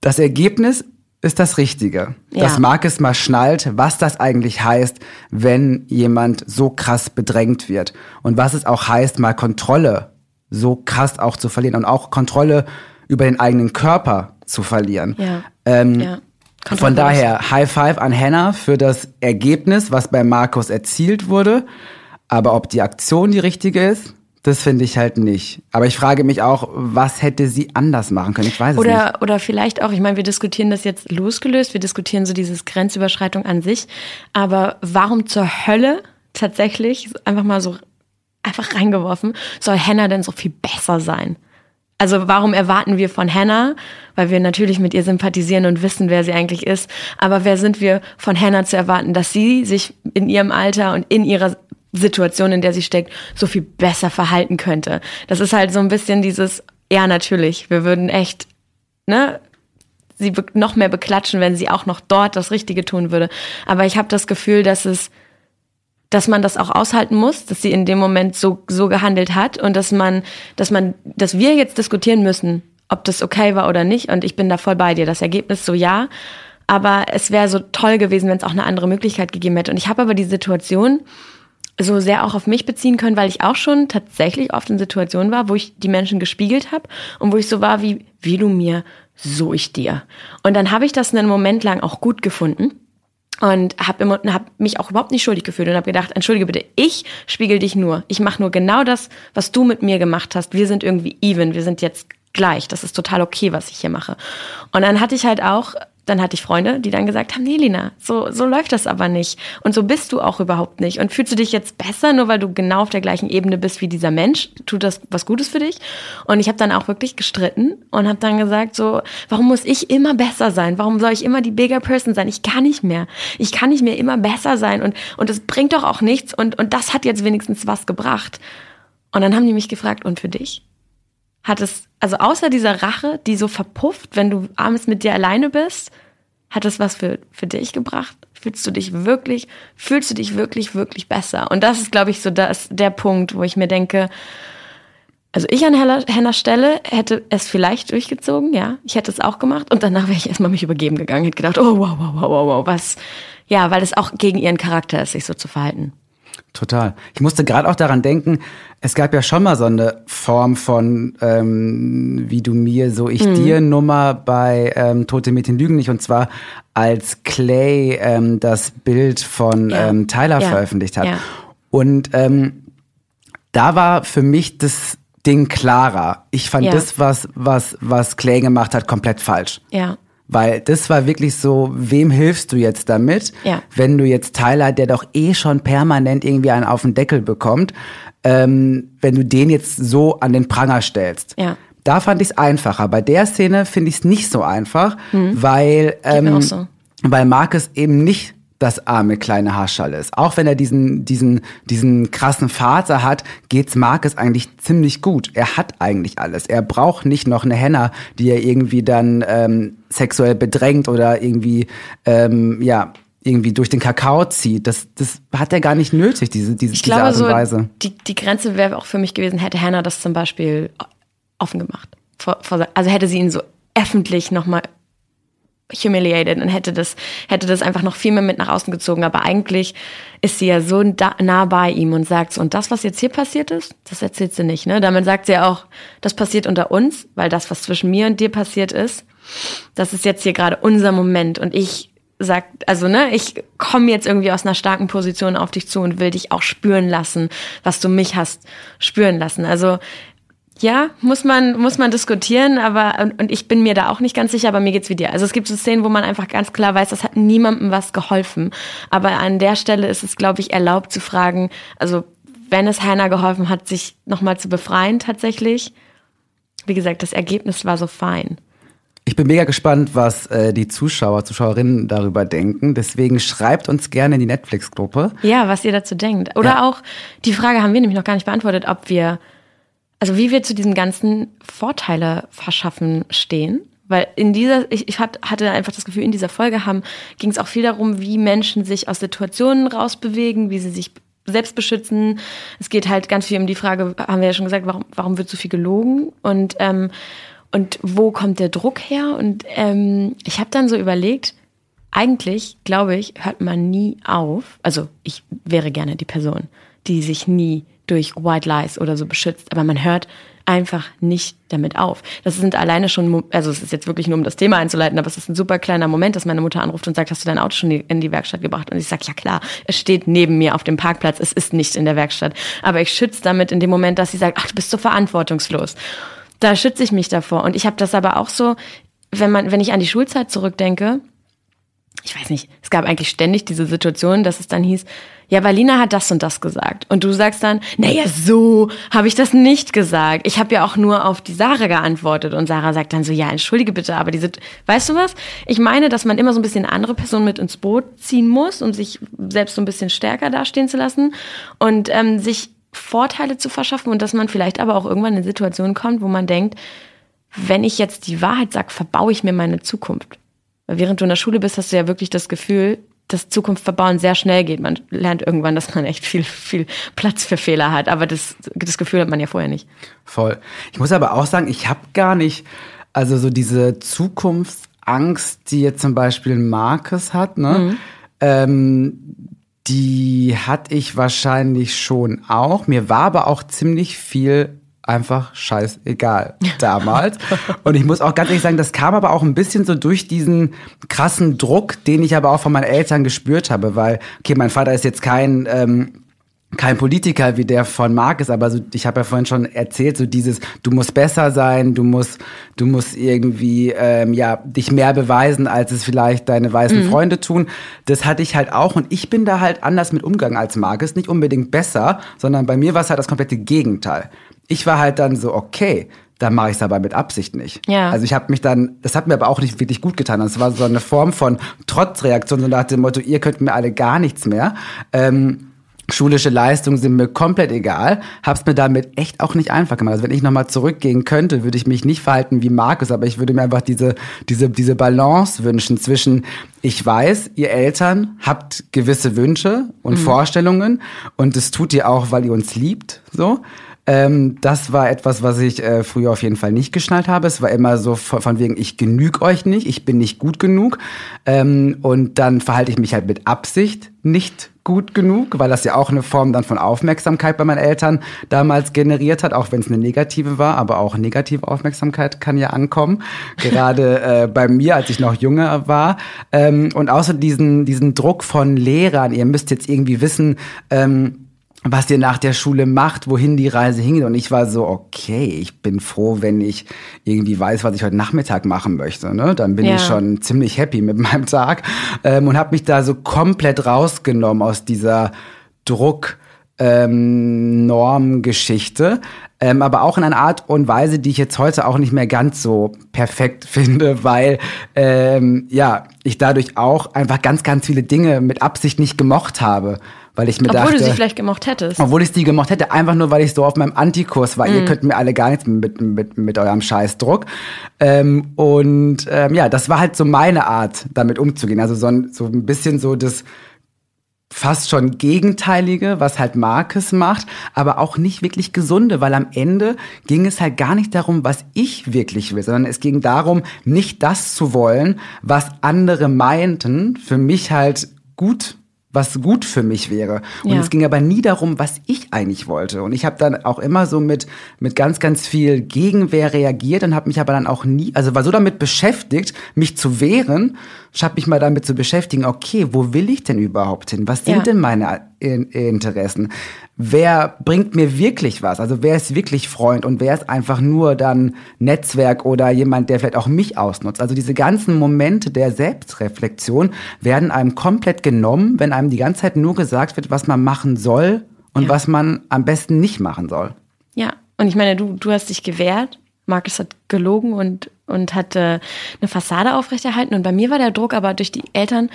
das Ergebnis ist das Richtige. Ja. Dass Marcus mal schnallt, was das eigentlich heißt, wenn jemand so krass bedrängt wird. Und was es auch heißt, mal Kontrolle so krass auch zu verlieren und auch Kontrolle über den eigenen Körper zu verlieren. Ja. Ähm, ja. Von daher High Five an Hannah für das Ergebnis, was bei Markus erzielt wurde. Aber ob die Aktion die richtige ist, das finde ich halt nicht. Aber ich frage mich auch, was hätte sie anders machen können? Ich weiß oder, es nicht. Oder vielleicht auch, ich meine, wir diskutieren das jetzt losgelöst, wir diskutieren so dieses Grenzüberschreitung an sich. Aber warum zur Hölle tatsächlich, einfach mal so einfach reingeworfen, soll Hannah denn so viel besser sein? Also warum erwarten wir von Hannah, weil wir natürlich mit ihr sympathisieren und wissen, wer sie eigentlich ist, aber wer sind wir von Hannah zu erwarten, dass sie sich in ihrem Alter und in ihrer Situation, in der sie steckt, so viel besser verhalten könnte. Das ist halt so ein bisschen dieses, ja, natürlich, wir würden echt, ne, sie noch mehr beklatschen, wenn sie auch noch dort das Richtige tun würde. Aber ich habe das Gefühl, dass es, dass man das auch aushalten muss, dass sie in dem Moment so, so gehandelt hat und dass man, dass man, dass wir jetzt diskutieren müssen, ob das okay war oder nicht. Und ich bin da voll bei dir. Das Ergebnis so ja. Aber es wäre so toll gewesen, wenn es auch eine andere Möglichkeit gegeben hätte. Und ich habe aber die Situation, so sehr auch auf mich beziehen können, weil ich auch schon tatsächlich oft in Situationen war, wo ich die Menschen gespiegelt habe und wo ich so war wie, wie du mir, so ich dir. Und dann habe ich das einen Moment lang auch gut gefunden und habe hab mich auch überhaupt nicht schuldig gefühlt und habe gedacht, entschuldige bitte, ich spiegel dich nur. Ich mache nur genau das, was du mit mir gemacht hast. Wir sind irgendwie even, wir sind jetzt gleich. Das ist total okay, was ich hier mache. Und dann hatte ich halt auch dann hatte ich Freunde, die dann gesagt haben, nee, Lina, so, so läuft das aber nicht. Und so bist du auch überhaupt nicht. Und fühlst du dich jetzt besser, nur weil du genau auf der gleichen Ebene bist wie dieser Mensch? Tut das was Gutes für dich? Und ich habe dann auch wirklich gestritten und habe dann gesagt, so, warum muss ich immer besser sein? Warum soll ich immer die bigger person sein? Ich kann nicht mehr. Ich kann nicht mehr immer besser sein. Und, und das bringt doch auch nichts. Und, und das hat jetzt wenigstens was gebracht. Und dann haben die mich gefragt, und für dich? Hat es, also außer dieser Rache, die so verpufft, wenn du abends mit dir alleine bist, hat es was für, für dich gebracht? Fühlst du dich wirklich, fühlst du dich wirklich, wirklich besser? Und das ist, glaube ich, so das, der Punkt, wo ich mir denke, also ich an Hannahs Stelle hätte es vielleicht durchgezogen, ja. Ich hätte es auch gemacht und danach wäre ich erstmal mich übergeben gegangen, hätte gedacht, oh wow, wow, wow, wow, wow, was. Ja, weil es auch gegen ihren Charakter ist, sich so zu verhalten. Total. Ich musste gerade auch daran denken, es gab ja schon mal so eine Form von ähm, wie du mir, so ich mhm. dir Nummer bei ähm, Tote Mädchen lügen nicht. Und zwar als Clay ähm, das Bild von ja. ähm, Tyler ja. veröffentlicht hat. Ja. Und ähm, da war für mich das Ding klarer. Ich fand das, was, was, was Clay gemacht hat, komplett falsch. Ja. Weil das war wirklich so, wem hilfst du jetzt damit, Ja. wenn du jetzt Tyler, der doch eh schon permanent irgendwie einen auf den Deckel bekommt, ähm, wenn du den jetzt so an den Pranger stellst. Ja. Da fand ich es einfacher. Bei der Szene finde ich es nicht so einfach, weil, Mhm. mir ähm, so. weil Marcus eben nicht das arme kleine Haarschall ist. Auch wenn er diesen, diesen, diesen krassen Vater hat, geht's Marcus eigentlich ziemlich gut. Er hat eigentlich alles. Er braucht nicht noch eine Henna, die er irgendwie dann ähm, sexuell bedrängt oder irgendwie, ähm, ja, irgendwie durch den Kakao zieht. Das, das hat er gar nicht nötig, diese, diese, Ich diese glaube, Art und so Weise. die, die Grenze wäre auch für mich gewesen, hätte Hannah das zum Beispiel offen gemacht. Vor, vor, also hätte sie ihn so öffentlich nochmal humiliated und hätte das, hätte das einfach noch viel mehr mit nach außen gezogen. Aber eigentlich ist sie ja so nah bei ihm und sagt so, und das, was jetzt hier passiert ist, das erzählt sie nicht. Ne? Damit sagt sie ja auch, das passiert unter uns, weil das, was zwischen mir und dir passiert ist, das ist jetzt hier gerade unser Moment und ich sag, also ne, ich komme jetzt irgendwie aus einer starken Position auf dich zu und will dich auch spüren lassen, was du mich hast spüren lassen. Also ja, muss man, muss man diskutieren, aber und, und ich bin mir da auch nicht ganz sicher, aber mir geht's wie dir. Also es gibt so Szenen, wo man einfach ganz klar weiß, das hat niemandem was geholfen. Aber an der Stelle ist es, glaube ich, erlaubt zu fragen, also wenn es Hannah geholfen hat, sich nochmal zu befreien tatsächlich. Wie gesagt, das Ergebnis war so fein. Ich bin mega gespannt, was äh, die Zuschauer, Zuschauerinnen darüber denken. Deswegen schreibt uns gerne in die Netflix-Gruppe. Ja, was ihr dazu denkt. Oder Ja. auch, die Frage haben wir nämlich noch gar nicht beantwortet, ob wir, also wie wir zu diesem ganzen Vorteile verschaffen stehen. Weil in dieser, ich, ich hat- hatte einfach das Gefühl, in dieser Folge haben, ging es auch viel darum, wie Menschen sich aus Situationen rausbewegen, wie sie sich selbst beschützen. Es geht halt ganz viel um die Frage, haben wir ja schon gesagt, warum, warum wird so viel gelogen? Und, ähm, und wo kommt der Druck her? Und ähm, ich habe dann so überlegt, eigentlich, glaube ich, hört man nie auf. Also ich wäre gerne die Person, die sich nie durch White Lies oder so beschützt, aber man hört einfach nicht damit auf. Das sind alleine schon, also es ist jetzt wirklich nur um das Thema einzuleiten, aber es ist ein super kleiner Moment, dass meine Mutter anruft und sagt, hast du dein Auto schon in die Werkstatt gebracht? Und ich sage, ja klar, es steht neben mir auf dem Parkplatz, es ist nicht in der Werkstatt. Aber ich schütze damit in dem Moment, dass sie sagt, ach, du bist so verantwortungslos. Da schütze ich mich davor. Und ich habe das aber auch so, wenn man, wenn ich an die Schulzeit zurückdenke, ich weiß nicht, es gab eigentlich ständig diese Situation, dass es dann hieß, ja, Berliner hat das und das gesagt. Und du sagst dann, naja, so habe ich das nicht gesagt. Ich habe ja auch nur auf die Sarah geantwortet. Und Sarah sagt dann so, ja, entschuldige bitte, aber diese, weißt du was? Ich meine, dass man immer so ein bisschen andere Personen mit ins Boot ziehen muss, um sich selbst so ein bisschen stärker dastehen zu lassen und ähm, sich Vorteile zu verschaffen und dass man vielleicht aber auch irgendwann in Situationen kommt, wo man denkt, wenn ich jetzt die Wahrheit sage, verbaue ich mir meine Zukunft. Weil während du in der Schule bist, hast du ja wirklich das Gefühl, dass Zukunft verbauen sehr schnell geht. Man lernt irgendwann, dass man echt viel, viel Platz für Fehler hat. Aber das, das Gefühl hat man ja vorher nicht. Voll. Ich muss aber auch sagen, ich habe gar nicht, also so diese Zukunftsangst, die jetzt zum Beispiel Marcus hat, ne? Ähm, die hatte ich wahrscheinlich schon auch. Mir war aber auch ziemlich viel einfach scheißegal damals. Und ich muss auch ganz ehrlich sagen, das kam aber auch ein bisschen so durch diesen krassen Druck, den ich aber auch von meinen Eltern gespürt habe, weil, okay, mein Vater ist jetzt kein, ähm, kein Politiker wie der von Marcus, aber so, ich habe ja vorhin schon erzählt, so dieses, du musst besser sein, du musst, du musst irgendwie ähm, ja dich mehr beweisen, als es vielleicht deine weißen Freunde tun. Das hatte ich halt auch und ich bin da halt anders mit umgegangen als Marcus, nicht unbedingt besser, sondern bei mir war es halt das komplette Gegenteil. Ich war halt dann so, okay, dann mache ich es aber mit Absicht nicht. Ja. Also ich habe mich dann, das hat mir aber auch nicht wirklich gut getan. Das war so eine Form von Trotzreaktion, so nach dem Motto, ihr könnt mir alle gar nichts mehr. Ähm, schulische Leistungen sind mir komplett egal. Hab's mir damit echt auch nicht einfach gemacht. Also wenn ich nochmal zurückgehen könnte, würde ich mich nicht verhalten wie Markus, aber ich würde mir einfach diese, diese, diese Balance wünschen zwischen, ich weiß, ihr Eltern habt gewisse Wünsche und Vorstellungen und das tut ihr auch, weil ihr uns liebt, so. Ähm, das war etwas, was ich äh, früher auf jeden Fall nicht geschnallt habe. Es war immer so von, von wegen, ich genüge euch nicht, ich bin nicht gut genug. Ähm, und dann verhalte ich mich halt mit Absicht nicht gut genug, weil das ja auch eine Form dann von Aufmerksamkeit bei meinen Eltern damals generiert hat, auch wenn es eine negative war, aber auch negative Aufmerksamkeit kann ja ankommen. Gerade äh, bei mir, als ich noch jünger war. Ähm, und außer diesen, diesen Druck von Lehrern, ihr müsst jetzt irgendwie wissen, ähm, was ihr nach der Schule macht, wohin die Reise hingeht. Und ich war so, okay, ich bin froh, wenn ich irgendwie weiß, was ich heute Nachmittag machen möchte. Ne? Dann bin Ja. ich schon ziemlich happy mit meinem Tag ähm, und habe mich da so komplett rausgenommen aus dieser Druck. Ähm, Normgeschichte, ähm, aber auch in einer Art und Weise, die ich jetzt heute auch nicht mehr ganz so perfekt finde, weil ähm, ja ich dadurch auch einfach ganz, ganz viele Dinge mit Absicht nicht gemocht habe, weil ich mir Obwohl dachte, du sie vielleicht gemocht hättest. obwohl ich die gemocht hätte, einfach nur, weil ich so auf meinem Antikurs war. Ihr könnt mir alle gar nichts mit, mit, mit eurem Scheißdruck. Ähm, und ähm, ja, das war halt so meine Art, damit umzugehen. Also so ein, so ein bisschen so das fast schon Gegenteilige, was halt Marcus macht, aber auch nicht wirklich gesunde, weil am Ende ging es halt gar nicht darum, was ich wirklich will, sondern es ging darum, nicht das zu wollen, was andere meinten, für mich halt gut was gut für mich wäre. Und Ja. es ging aber nie darum, was ich eigentlich wollte. Und ich habe dann auch immer so mit, mit ganz, ganz viel Gegenwehr reagiert und habe mich aber dann auch nie, also war so damit beschäftigt, mich zu wehren, statt mich mal damit zu beschäftigen, okay, wo will ich denn überhaupt hin? Was sind Ja. denn meine In Interessen? Wer bringt mir wirklich was? Also wer ist wirklich Freund und wer ist einfach nur dann Netzwerk oder jemand, der vielleicht auch mich ausnutzt? Also diese ganzen Momente der Selbstreflexion werden einem komplett genommen, wenn einem die ganze Zeit nur gesagt wird, was man machen soll und Ja. was man am besten nicht machen soll. Ja, und ich meine, du, du hast dich gewehrt. Markus hat gelogen und, und hat äh, eine Fassade aufrechterhalten. Und bei mir war der Druck aber durch die Eltern.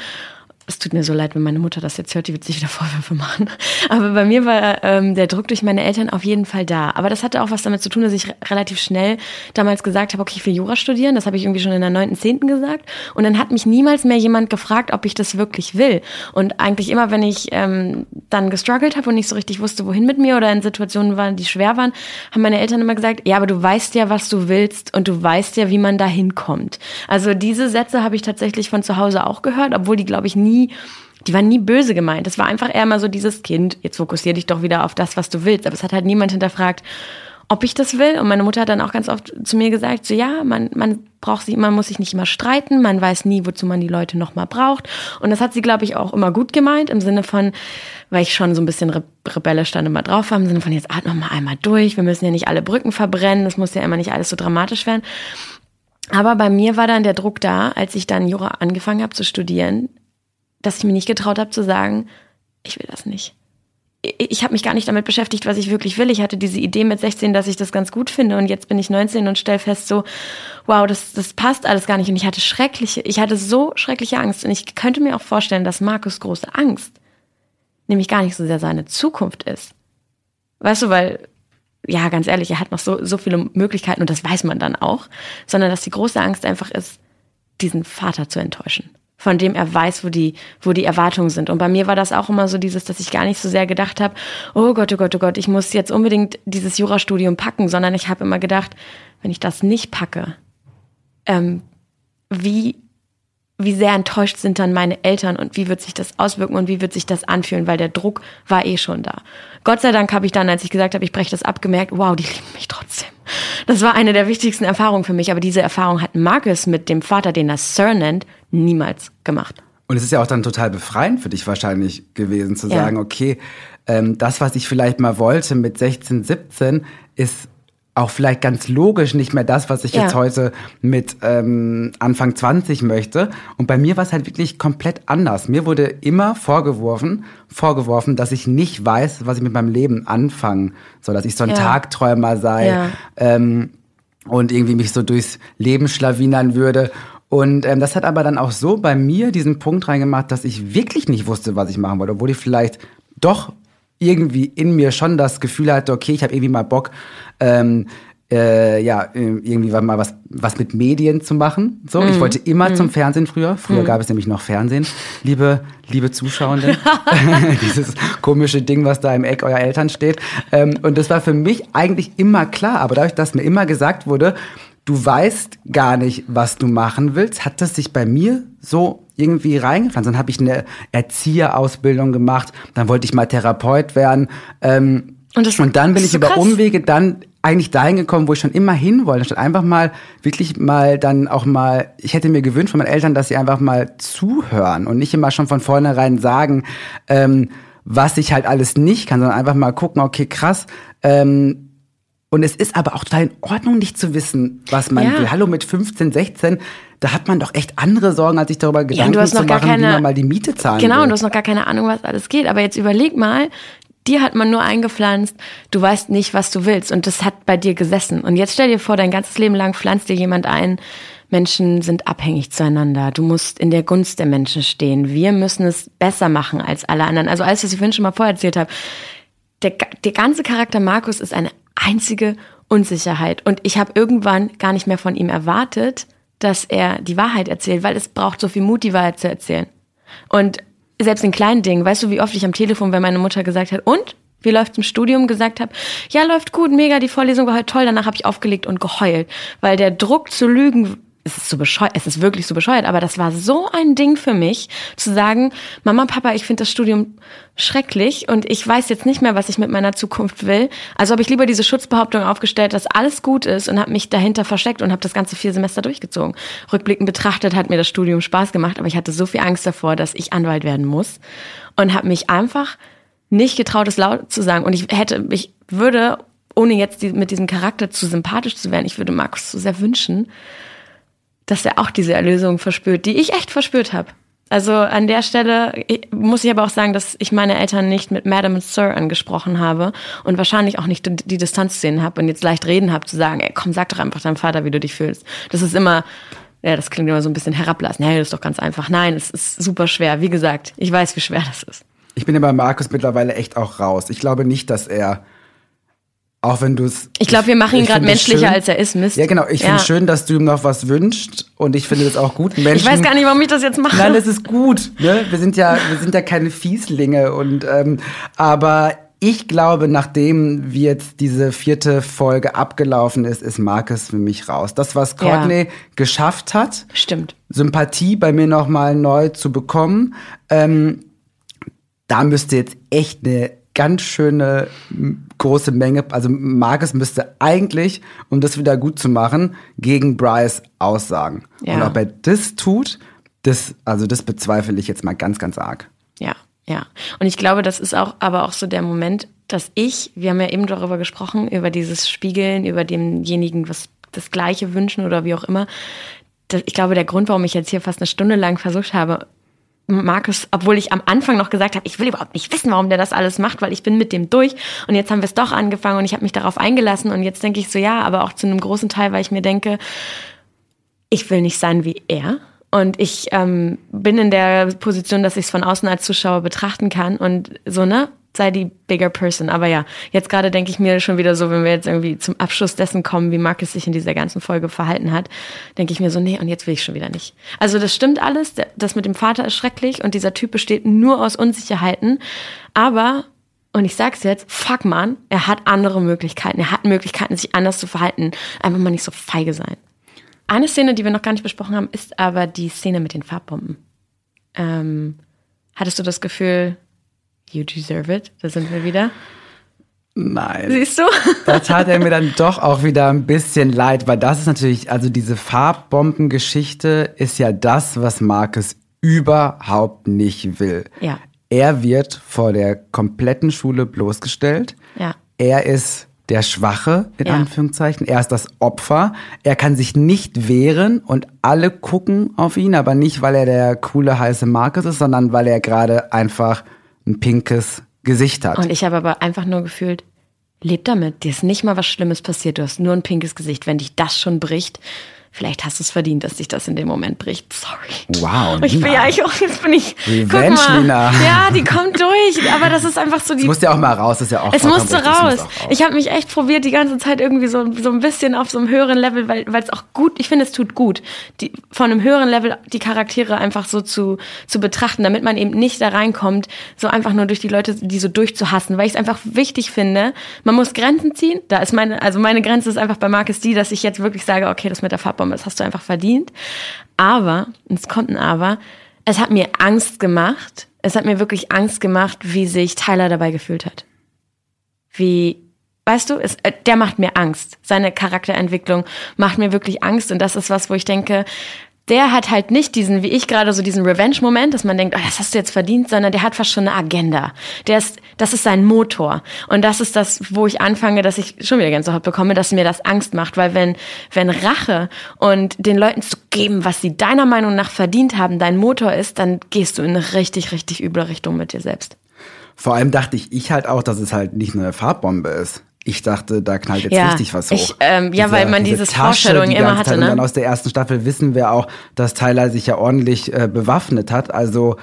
Es tut mir so leid, wenn meine Mutter das jetzt hört, die wird sich wieder Vorwürfe machen. Aber bei mir war ähm, der Druck durch meine Eltern auf jeden Fall da. Aber das hatte auch was damit zu tun, dass ich re relativ schnell damals gesagt habe, okay, ich will Jura studieren. Das habe ich irgendwie schon in der neunten, zehnten gesagt. Und dann hat mich niemals mehr jemand gefragt, ob ich das wirklich will. Und eigentlich immer, wenn ich ähm, dann gestruggelt habe und nicht so richtig wusste, wohin mit mir oder in Situationen waren, die schwer waren, haben meine Eltern immer gesagt, ja, aber du weißt ja, was du willst und du weißt ja, wie man da hinkommt. Also diese Sätze habe ich tatsächlich von zu Hause auch gehört, obwohl die, glaube ich, nie die waren nie böse gemeint. Es war einfach eher mal so dieses Kind, jetzt fokussier dich doch wieder auf das, was du willst. Aber es hat halt niemand hinterfragt, ob ich das will. Und meine Mutter hat dann auch ganz oft zu mir gesagt, so ja, man, man braucht sich, man muss sich nicht immer streiten, man weiß nie, wozu man die Leute nochmal braucht. Und das hat sie, glaube ich, auch immer gut gemeint, im Sinne von, weil ich schon so ein bisschen re rebellisch dann immer drauf war, im Sinne von, jetzt atme mal einmal durch, wir müssen ja nicht alle Brücken verbrennen, das muss ja immer nicht alles so dramatisch werden. Aber bei mir war dann der Druck da, als ich dann Jura angefangen habe zu studieren, dass ich mir nicht getraut habe zu sagen, ich will das nicht. Ich, habe mich gar nicht damit beschäftigt, was ich wirklich will. Ich hatte diese Idee mit 16, dass ich das ganz gut finde und jetzt bin ich 19 und stell fest so, wow, das, das passt alles gar nicht und ich hatte schreckliche, ich hatte so schreckliche Angst und ich könnte mir auch vorstellen, dass Markus große Angst nämlich gar nicht so sehr seine Zukunft ist. Weißt du, weil ja, ganz ehrlich, er hat noch so, so viele Möglichkeiten und das weiß man dann auch, sondern dass die große Angst einfach ist, diesen Vater zu enttäuschen, von dem er weiß, wo die, wo die Erwartungen sind. Und bei mir war das auch immer so dieses, dass ich gar nicht so sehr gedacht habe, oh Gott, oh Gott, oh Gott, ich muss jetzt unbedingt dieses Jurastudium packen, sondern ich habe immer gedacht, wenn ich das nicht packe, ähm, wie, wie sehr enttäuscht sind dann meine Eltern und wie wird sich das auswirken und wie wird sich das anfühlen, weil der Druck war eh schon da. Gott sei Dank habe ich dann, als ich gesagt habe, ich breche das ab, gemerkt, wow, die lieben mich trotzdem. Das war eine der wichtigsten Erfahrungen für mich, aber diese Erfahrung hat Marcus mit dem Vater, den er Sir nennt, niemals gemacht. Und es ist ja auch dann total befreiend für dich wahrscheinlich gewesen, zu Ja. sagen, okay, ähm, das, was ich vielleicht mal wollte mit 16, 17, ist auch vielleicht ganz logisch nicht mehr das, was ich Ja. jetzt heute mit ähm, Anfang 20 möchte. Und bei mir war es halt wirklich komplett anders. Mir wurde immer vorgeworfen, vorgeworfen, dass ich nicht weiß, was ich mit meinem Leben anfangen soll, dass ich so ein Ja. Tagträumer sei. Ja. Ähm, und irgendwie mich so durchs Leben schlawinern würde. Und ähm, das hat aber dann auch so bei mir diesen Punkt reingemacht, dass ich wirklich nicht wusste, was ich machen wollte, obwohl ich vielleicht doch irgendwie in mir schon das Gefühl hatte, okay, ich habe irgendwie mal Bock, ähm, äh, ja, äh, irgendwie mal was, was mit Medien zu machen. So, ich wollte immer zum Fernsehen früher. Früher gab es nämlich noch Fernsehen. Liebe, liebe Zuschauende, dieses komische Ding, was da im Eck eurer Eltern steht. Ähm, und das war für mich eigentlich immer klar. Aber dadurch, dass mir immer gesagt wurde, du weißt gar nicht, was du machen willst, hat das sich bei mir so irgendwie reingepflanzt. Dann habe ich eine Erzieherausbildung gemacht, dann wollte ich mal Therapeut werden. Ähm, Und das und dann bin ich so über krass. Umwege dann eigentlich dahin gekommen, wo ich schon immer hin wollte, statt einfach mal wirklich mal dann auch mal, ich hätte mir gewünscht von meinen Eltern, dass sie einfach mal zuhören und nicht immer schon von vornherein sagen, ähm, was ich halt alles nicht kann, sondern einfach mal gucken, okay, krass. Ähm, und es ist aber auch total in Ordnung, nicht zu wissen, was man Ja. will. Hallo, mit 15, 16, da hat man doch echt andere Sorgen, als sich darüber Gedanken du hast zu noch gar machen, wie keine- man mal die Miete zahlen Genau, will. und du hast noch gar keine Ahnung, was alles geht. Aber jetzt überleg mal, dir hat man nur eingepflanzt, du weißt nicht, was du willst. Und das hat bei dir gesessen. Und jetzt stell dir vor, dein ganzes Leben lang pflanzt dir jemand ein, Menschen sind abhängig zueinander. Du musst in der Gunst der Menschen stehen. Wir müssen es besser machen als alle anderen. Also alles, was ich vorhin schon mal vorher erzählt habe. Der, der ganze Charakter Markus ist eine einzige Unsicherheit. Und ich habe irgendwann gar nicht mehr von ihm erwartet, dass er die Wahrheit erzählt, weil es braucht so viel Mut, die Wahrheit zu erzählen. Und selbst in kleinen Dingen, weißt du, wie oft ich am Telefon, wenn meine Mutter gesagt hat, und? Wie läuft's im Studium? Gesagt habe, ja, läuft gut, mega, die Vorlesung war heute toll. Danach habe ich aufgelegt und geheult, weil der Druck zu lügen, es ist so bescheuert, es ist wirklich so bescheuert, aber das war so ein Ding für mich, zu sagen, Mama, Papa, ich finde das Studium schrecklich und ich weiß jetzt nicht mehr, was ich mit meiner Zukunft will. Also habe ich lieber diese Schutzbehauptung aufgestellt, dass alles gut ist und habe mich dahinter versteckt und habe das ganze vier Semester durchgezogen. Rückblickend betrachtet hat mir das Studium Spaß gemacht, aber ich hatte so viel Angst davor, dass ich Anwalt werden muss und habe mich einfach nicht getraut, es laut zu sagen. Und ich hätte, ich würde, ohne jetzt mit diesem Charakter zu sympathisch zu werden, ich würde Markus so sehr wünschen, dass er auch diese Erlösung verspürt, die ich echt verspürt habe. Also an der Stelle muss ich aber auch sagen, dass ich meine Eltern nicht mit Madam und Sir angesprochen habe und wahrscheinlich auch nicht die, Distanz ihnen habe und jetzt leicht reden habe zu sagen, ey, komm, sag doch einfach deinem Vater, wie du dich fühlst. Das ist immer, ja, das klingt immer so ein bisschen herablassen. Hey, das ist doch ganz einfach. Nein, es ist super schwer. Wie gesagt, ich weiß, wie schwer das ist. Ich bin ja bei Markus mittlerweile echt auch raus. Ich glaube nicht, dass er, auch wenn du es. Ich glaube, wir machen ihn gerade es menschlicher, schön- als er ist. Mist. Ja, genau. Ich finde es schön, dass du ihm noch was wünschst und ich finde das auch gut. Menschen, Ich weiß gar nicht, warum ich das jetzt mache. Nein, es ist gut. Ne? Wir sind ja, wir sind ja keine Fieslinge und ähm, aber ich glaube, nachdem wie jetzt diese vierte Folge abgelaufen ist, ist Marcus für mich raus. Das, was Ja. Courtney geschafft hat, Stimmt. Sympathie bei mir nochmal neu zu bekommen, ähm, da müsste jetzt echt eine ganz schöne große Menge, also Marcus müsste eigentlich, um das wieder gut zu machen, gegen Bryce aussagen. Ja. Und ob er das tut, das, also das bezweifle ich jetzt mal ganz, ganz arg. Ja, ja. Und ich glaube, das ist auch, aber auch so der Moment, dass ich, wir haben ja eben darüber gesprochen, über dieses Spiegeln, über demjenigen, was das Gleiche wünschen oder wie auch immer. Ich glaube, der Grund, warum ich jetzt hier fast eine Stunde lang versucht habe, Markus, obwohl ich am Anfang noch gesagt habe, ich will überhaupt nicht wissen, warum der das alles macht, weil ich bin mit dem durch und jetzt haben wir es doch angefangen und ich habe mich darauf eingelassen und jetzt denke ich so, ja, aber auch zu einem großen Teil, weil ich mir denke, ich will nicht sein wie er. Und ich ähm, bin in der Position, dass ich es von außen als Zuschauer betrachten kann und so, ne? Sei die bigger person. Aber ja, jetzt gerade denke ich mir schon wieder so, wenn wir jetzt irgendwie zum Abschluss dessen kommen, wie Marcus sich in dieser ganzen Folge verhalten hat, denke ich mir so, nee, und jetzt will ich schon wieder nicht. Also das stimmt alles, das mit dem Vater ist schrecklich und dieser Typ besteht nur aus Unsicherheiten. Aber, und ich sag's jetzt, fuck man, er hat andere Möglichkeiten. Er hat Möglichkeiten, sich anders zu verhalten. Einfach mal nicht so feige sein. Eine Szene, die wir noch gar nicht besprochen haben, ist aber die Szene mit den Farbbomben. Ähm, hattest du das Gefühl, you deserve it? Da sind wir wieder. Nein. Siehst du? Da tat er mir dann doch auch wieder ein bisschen leid, weil das ist natürlich, also diese Farbbombengeschichte ist ja das, was Marcus überhaupt nicht will. Ja. Er wird vor der kompletten Schule bloßgestellt. Ja. Er ist der Schwache, in Ja. Anführungszeichen. Er ist das Opfer. Er kann sich nicht wehren und alle gucken auf ihn, aber nicht, weil er der coole, heiße Marcus ist, sondern weil er gerade einfach ein pinkes Gesicht hat. Und ich habe aber einfach nur gefühlt, leb damit. Dir ist nicht mal was Schlimmes passiert. Du hast nur ein pinkes Gesicht. Wenn dich das schon bricht, vielleicht hast du es verdient, dass dich das in dem Moment bricht. Sorry. Wow, Ich bin Nina. ja ich auch, jetzt bin ich. Revenge, guck mal. Nina. Ja, die kommt durch. Aber das ist einfach so die Es musste ja auch mal raus, das ist ja auch Es musste raus. raus. Ich habe mich echt probiert, die ganze Zeit irgendwie so, so ein bisschen auf so einem höheren Level, weil es auch gut, ich finde, es tut gut, die, von einem höheren Level die Charaktere einfach so zu, zu betrachten, damit man eben nicht da reinkommt, so einfach nur durch die Leute, die so durchzuhassen, weil ich es einfach wichtig finde, man muss Grenzen ziehen. Da ist meine, also meine Grenze ist einfach bei Marcus die, dass ich jetzt wirklich sage, okay, das mit der Farbbombe, das hast du einfach verdient. Aber, und es kommt ein Aber, es hat mir Angst gemacht, es hat mir wirklich Angst gemacht, wie sich Tyler dabei gefühlt hat wie, weißt du, es, äh, der macht mir Angst. Seine Charakterentwicklung macht mir wirklich Angst und das ist was, wo ich denke, der hat halt nicht diesen, wie ich gerade so diesen Revenge-Moment, dass man denkt, oh, das hast du jetzt verdient, sondern der hat fast schon eine Agenda. Der ist, das ist sein Motor. Und das ist das, wo ich anfange, dass ich schon wieder Gänsehaut bekomme, dass mir das Angst macht, weil wenn, wenn Rache und den Leuten zu geben, was sie deiner Meinung nach verdient haben, dein Motor ist, dann gehst du in eine richtig, richtig üble Richtung mit dir selbst. Vor allem dachte ich, ich halt auch, dass es halt nicht eine Farbbombe ist. Ich dachte, da knallt jetzt Ja, richtig was hoch. ich, ähm, ja, Diese- weil man diese dieses Tasche, Foreshadowing die immer hatte, ne? Und dann aus der ersten Staffel wissen wir auch, dass Tyler sich ja ordentlich äh, bewaffnet hat. Also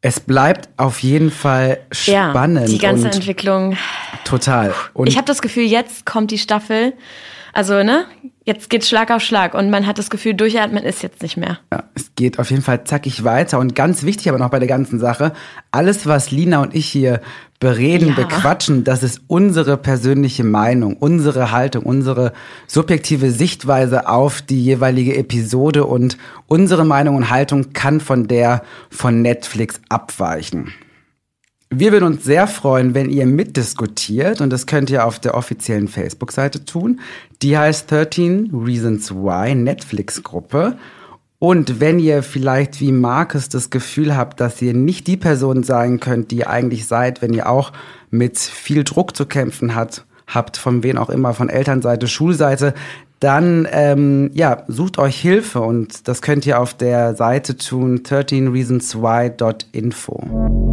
es bleibt auf jeden Fall spannend. Ja, die ganze Entwicklung. Total. Und ich habe das Gefühl, jetzt kommt die Staffel. Also, ne? Jetzt geht's Schlag auf Schlag und man hat das Gefühl, durchatmen ist jetzt nicht mehr. Ja, es geht auf jeden Fall zackig weiter. Und ganz wichtig aber noch bei der ganzen Sache, alles, was Lina und ich hier bereden, Ja. bequatschen, das ist unsere persönliche Meinung, unsere Haltung, unsere subjektive Sichtweise auf die jeweilige Episode und unsere Meinung und Haltung kann von der von Netflix abweichen. Wir würden uns sehr freuen, wenn ihr mitdiskutiert und das könnt ihr auf der offiziellen Facebook-Seite tun. Die heißt 13 Reasons Why Netflix-Gruppe. Und wenn ihr vielleicht wie Markus das Gefühl habt, dass ihr nicht die Person sein könnt, die ihr eigentlich seid, wenn ihr auch mit viel Druck zu kämpfen hat, habt, von wen auch immer, von Elternseite, Schulseite, dann ähm, ja, sucht euch Hilfe und das könnt ihr auf der Seite tun 13reasonswhy.info.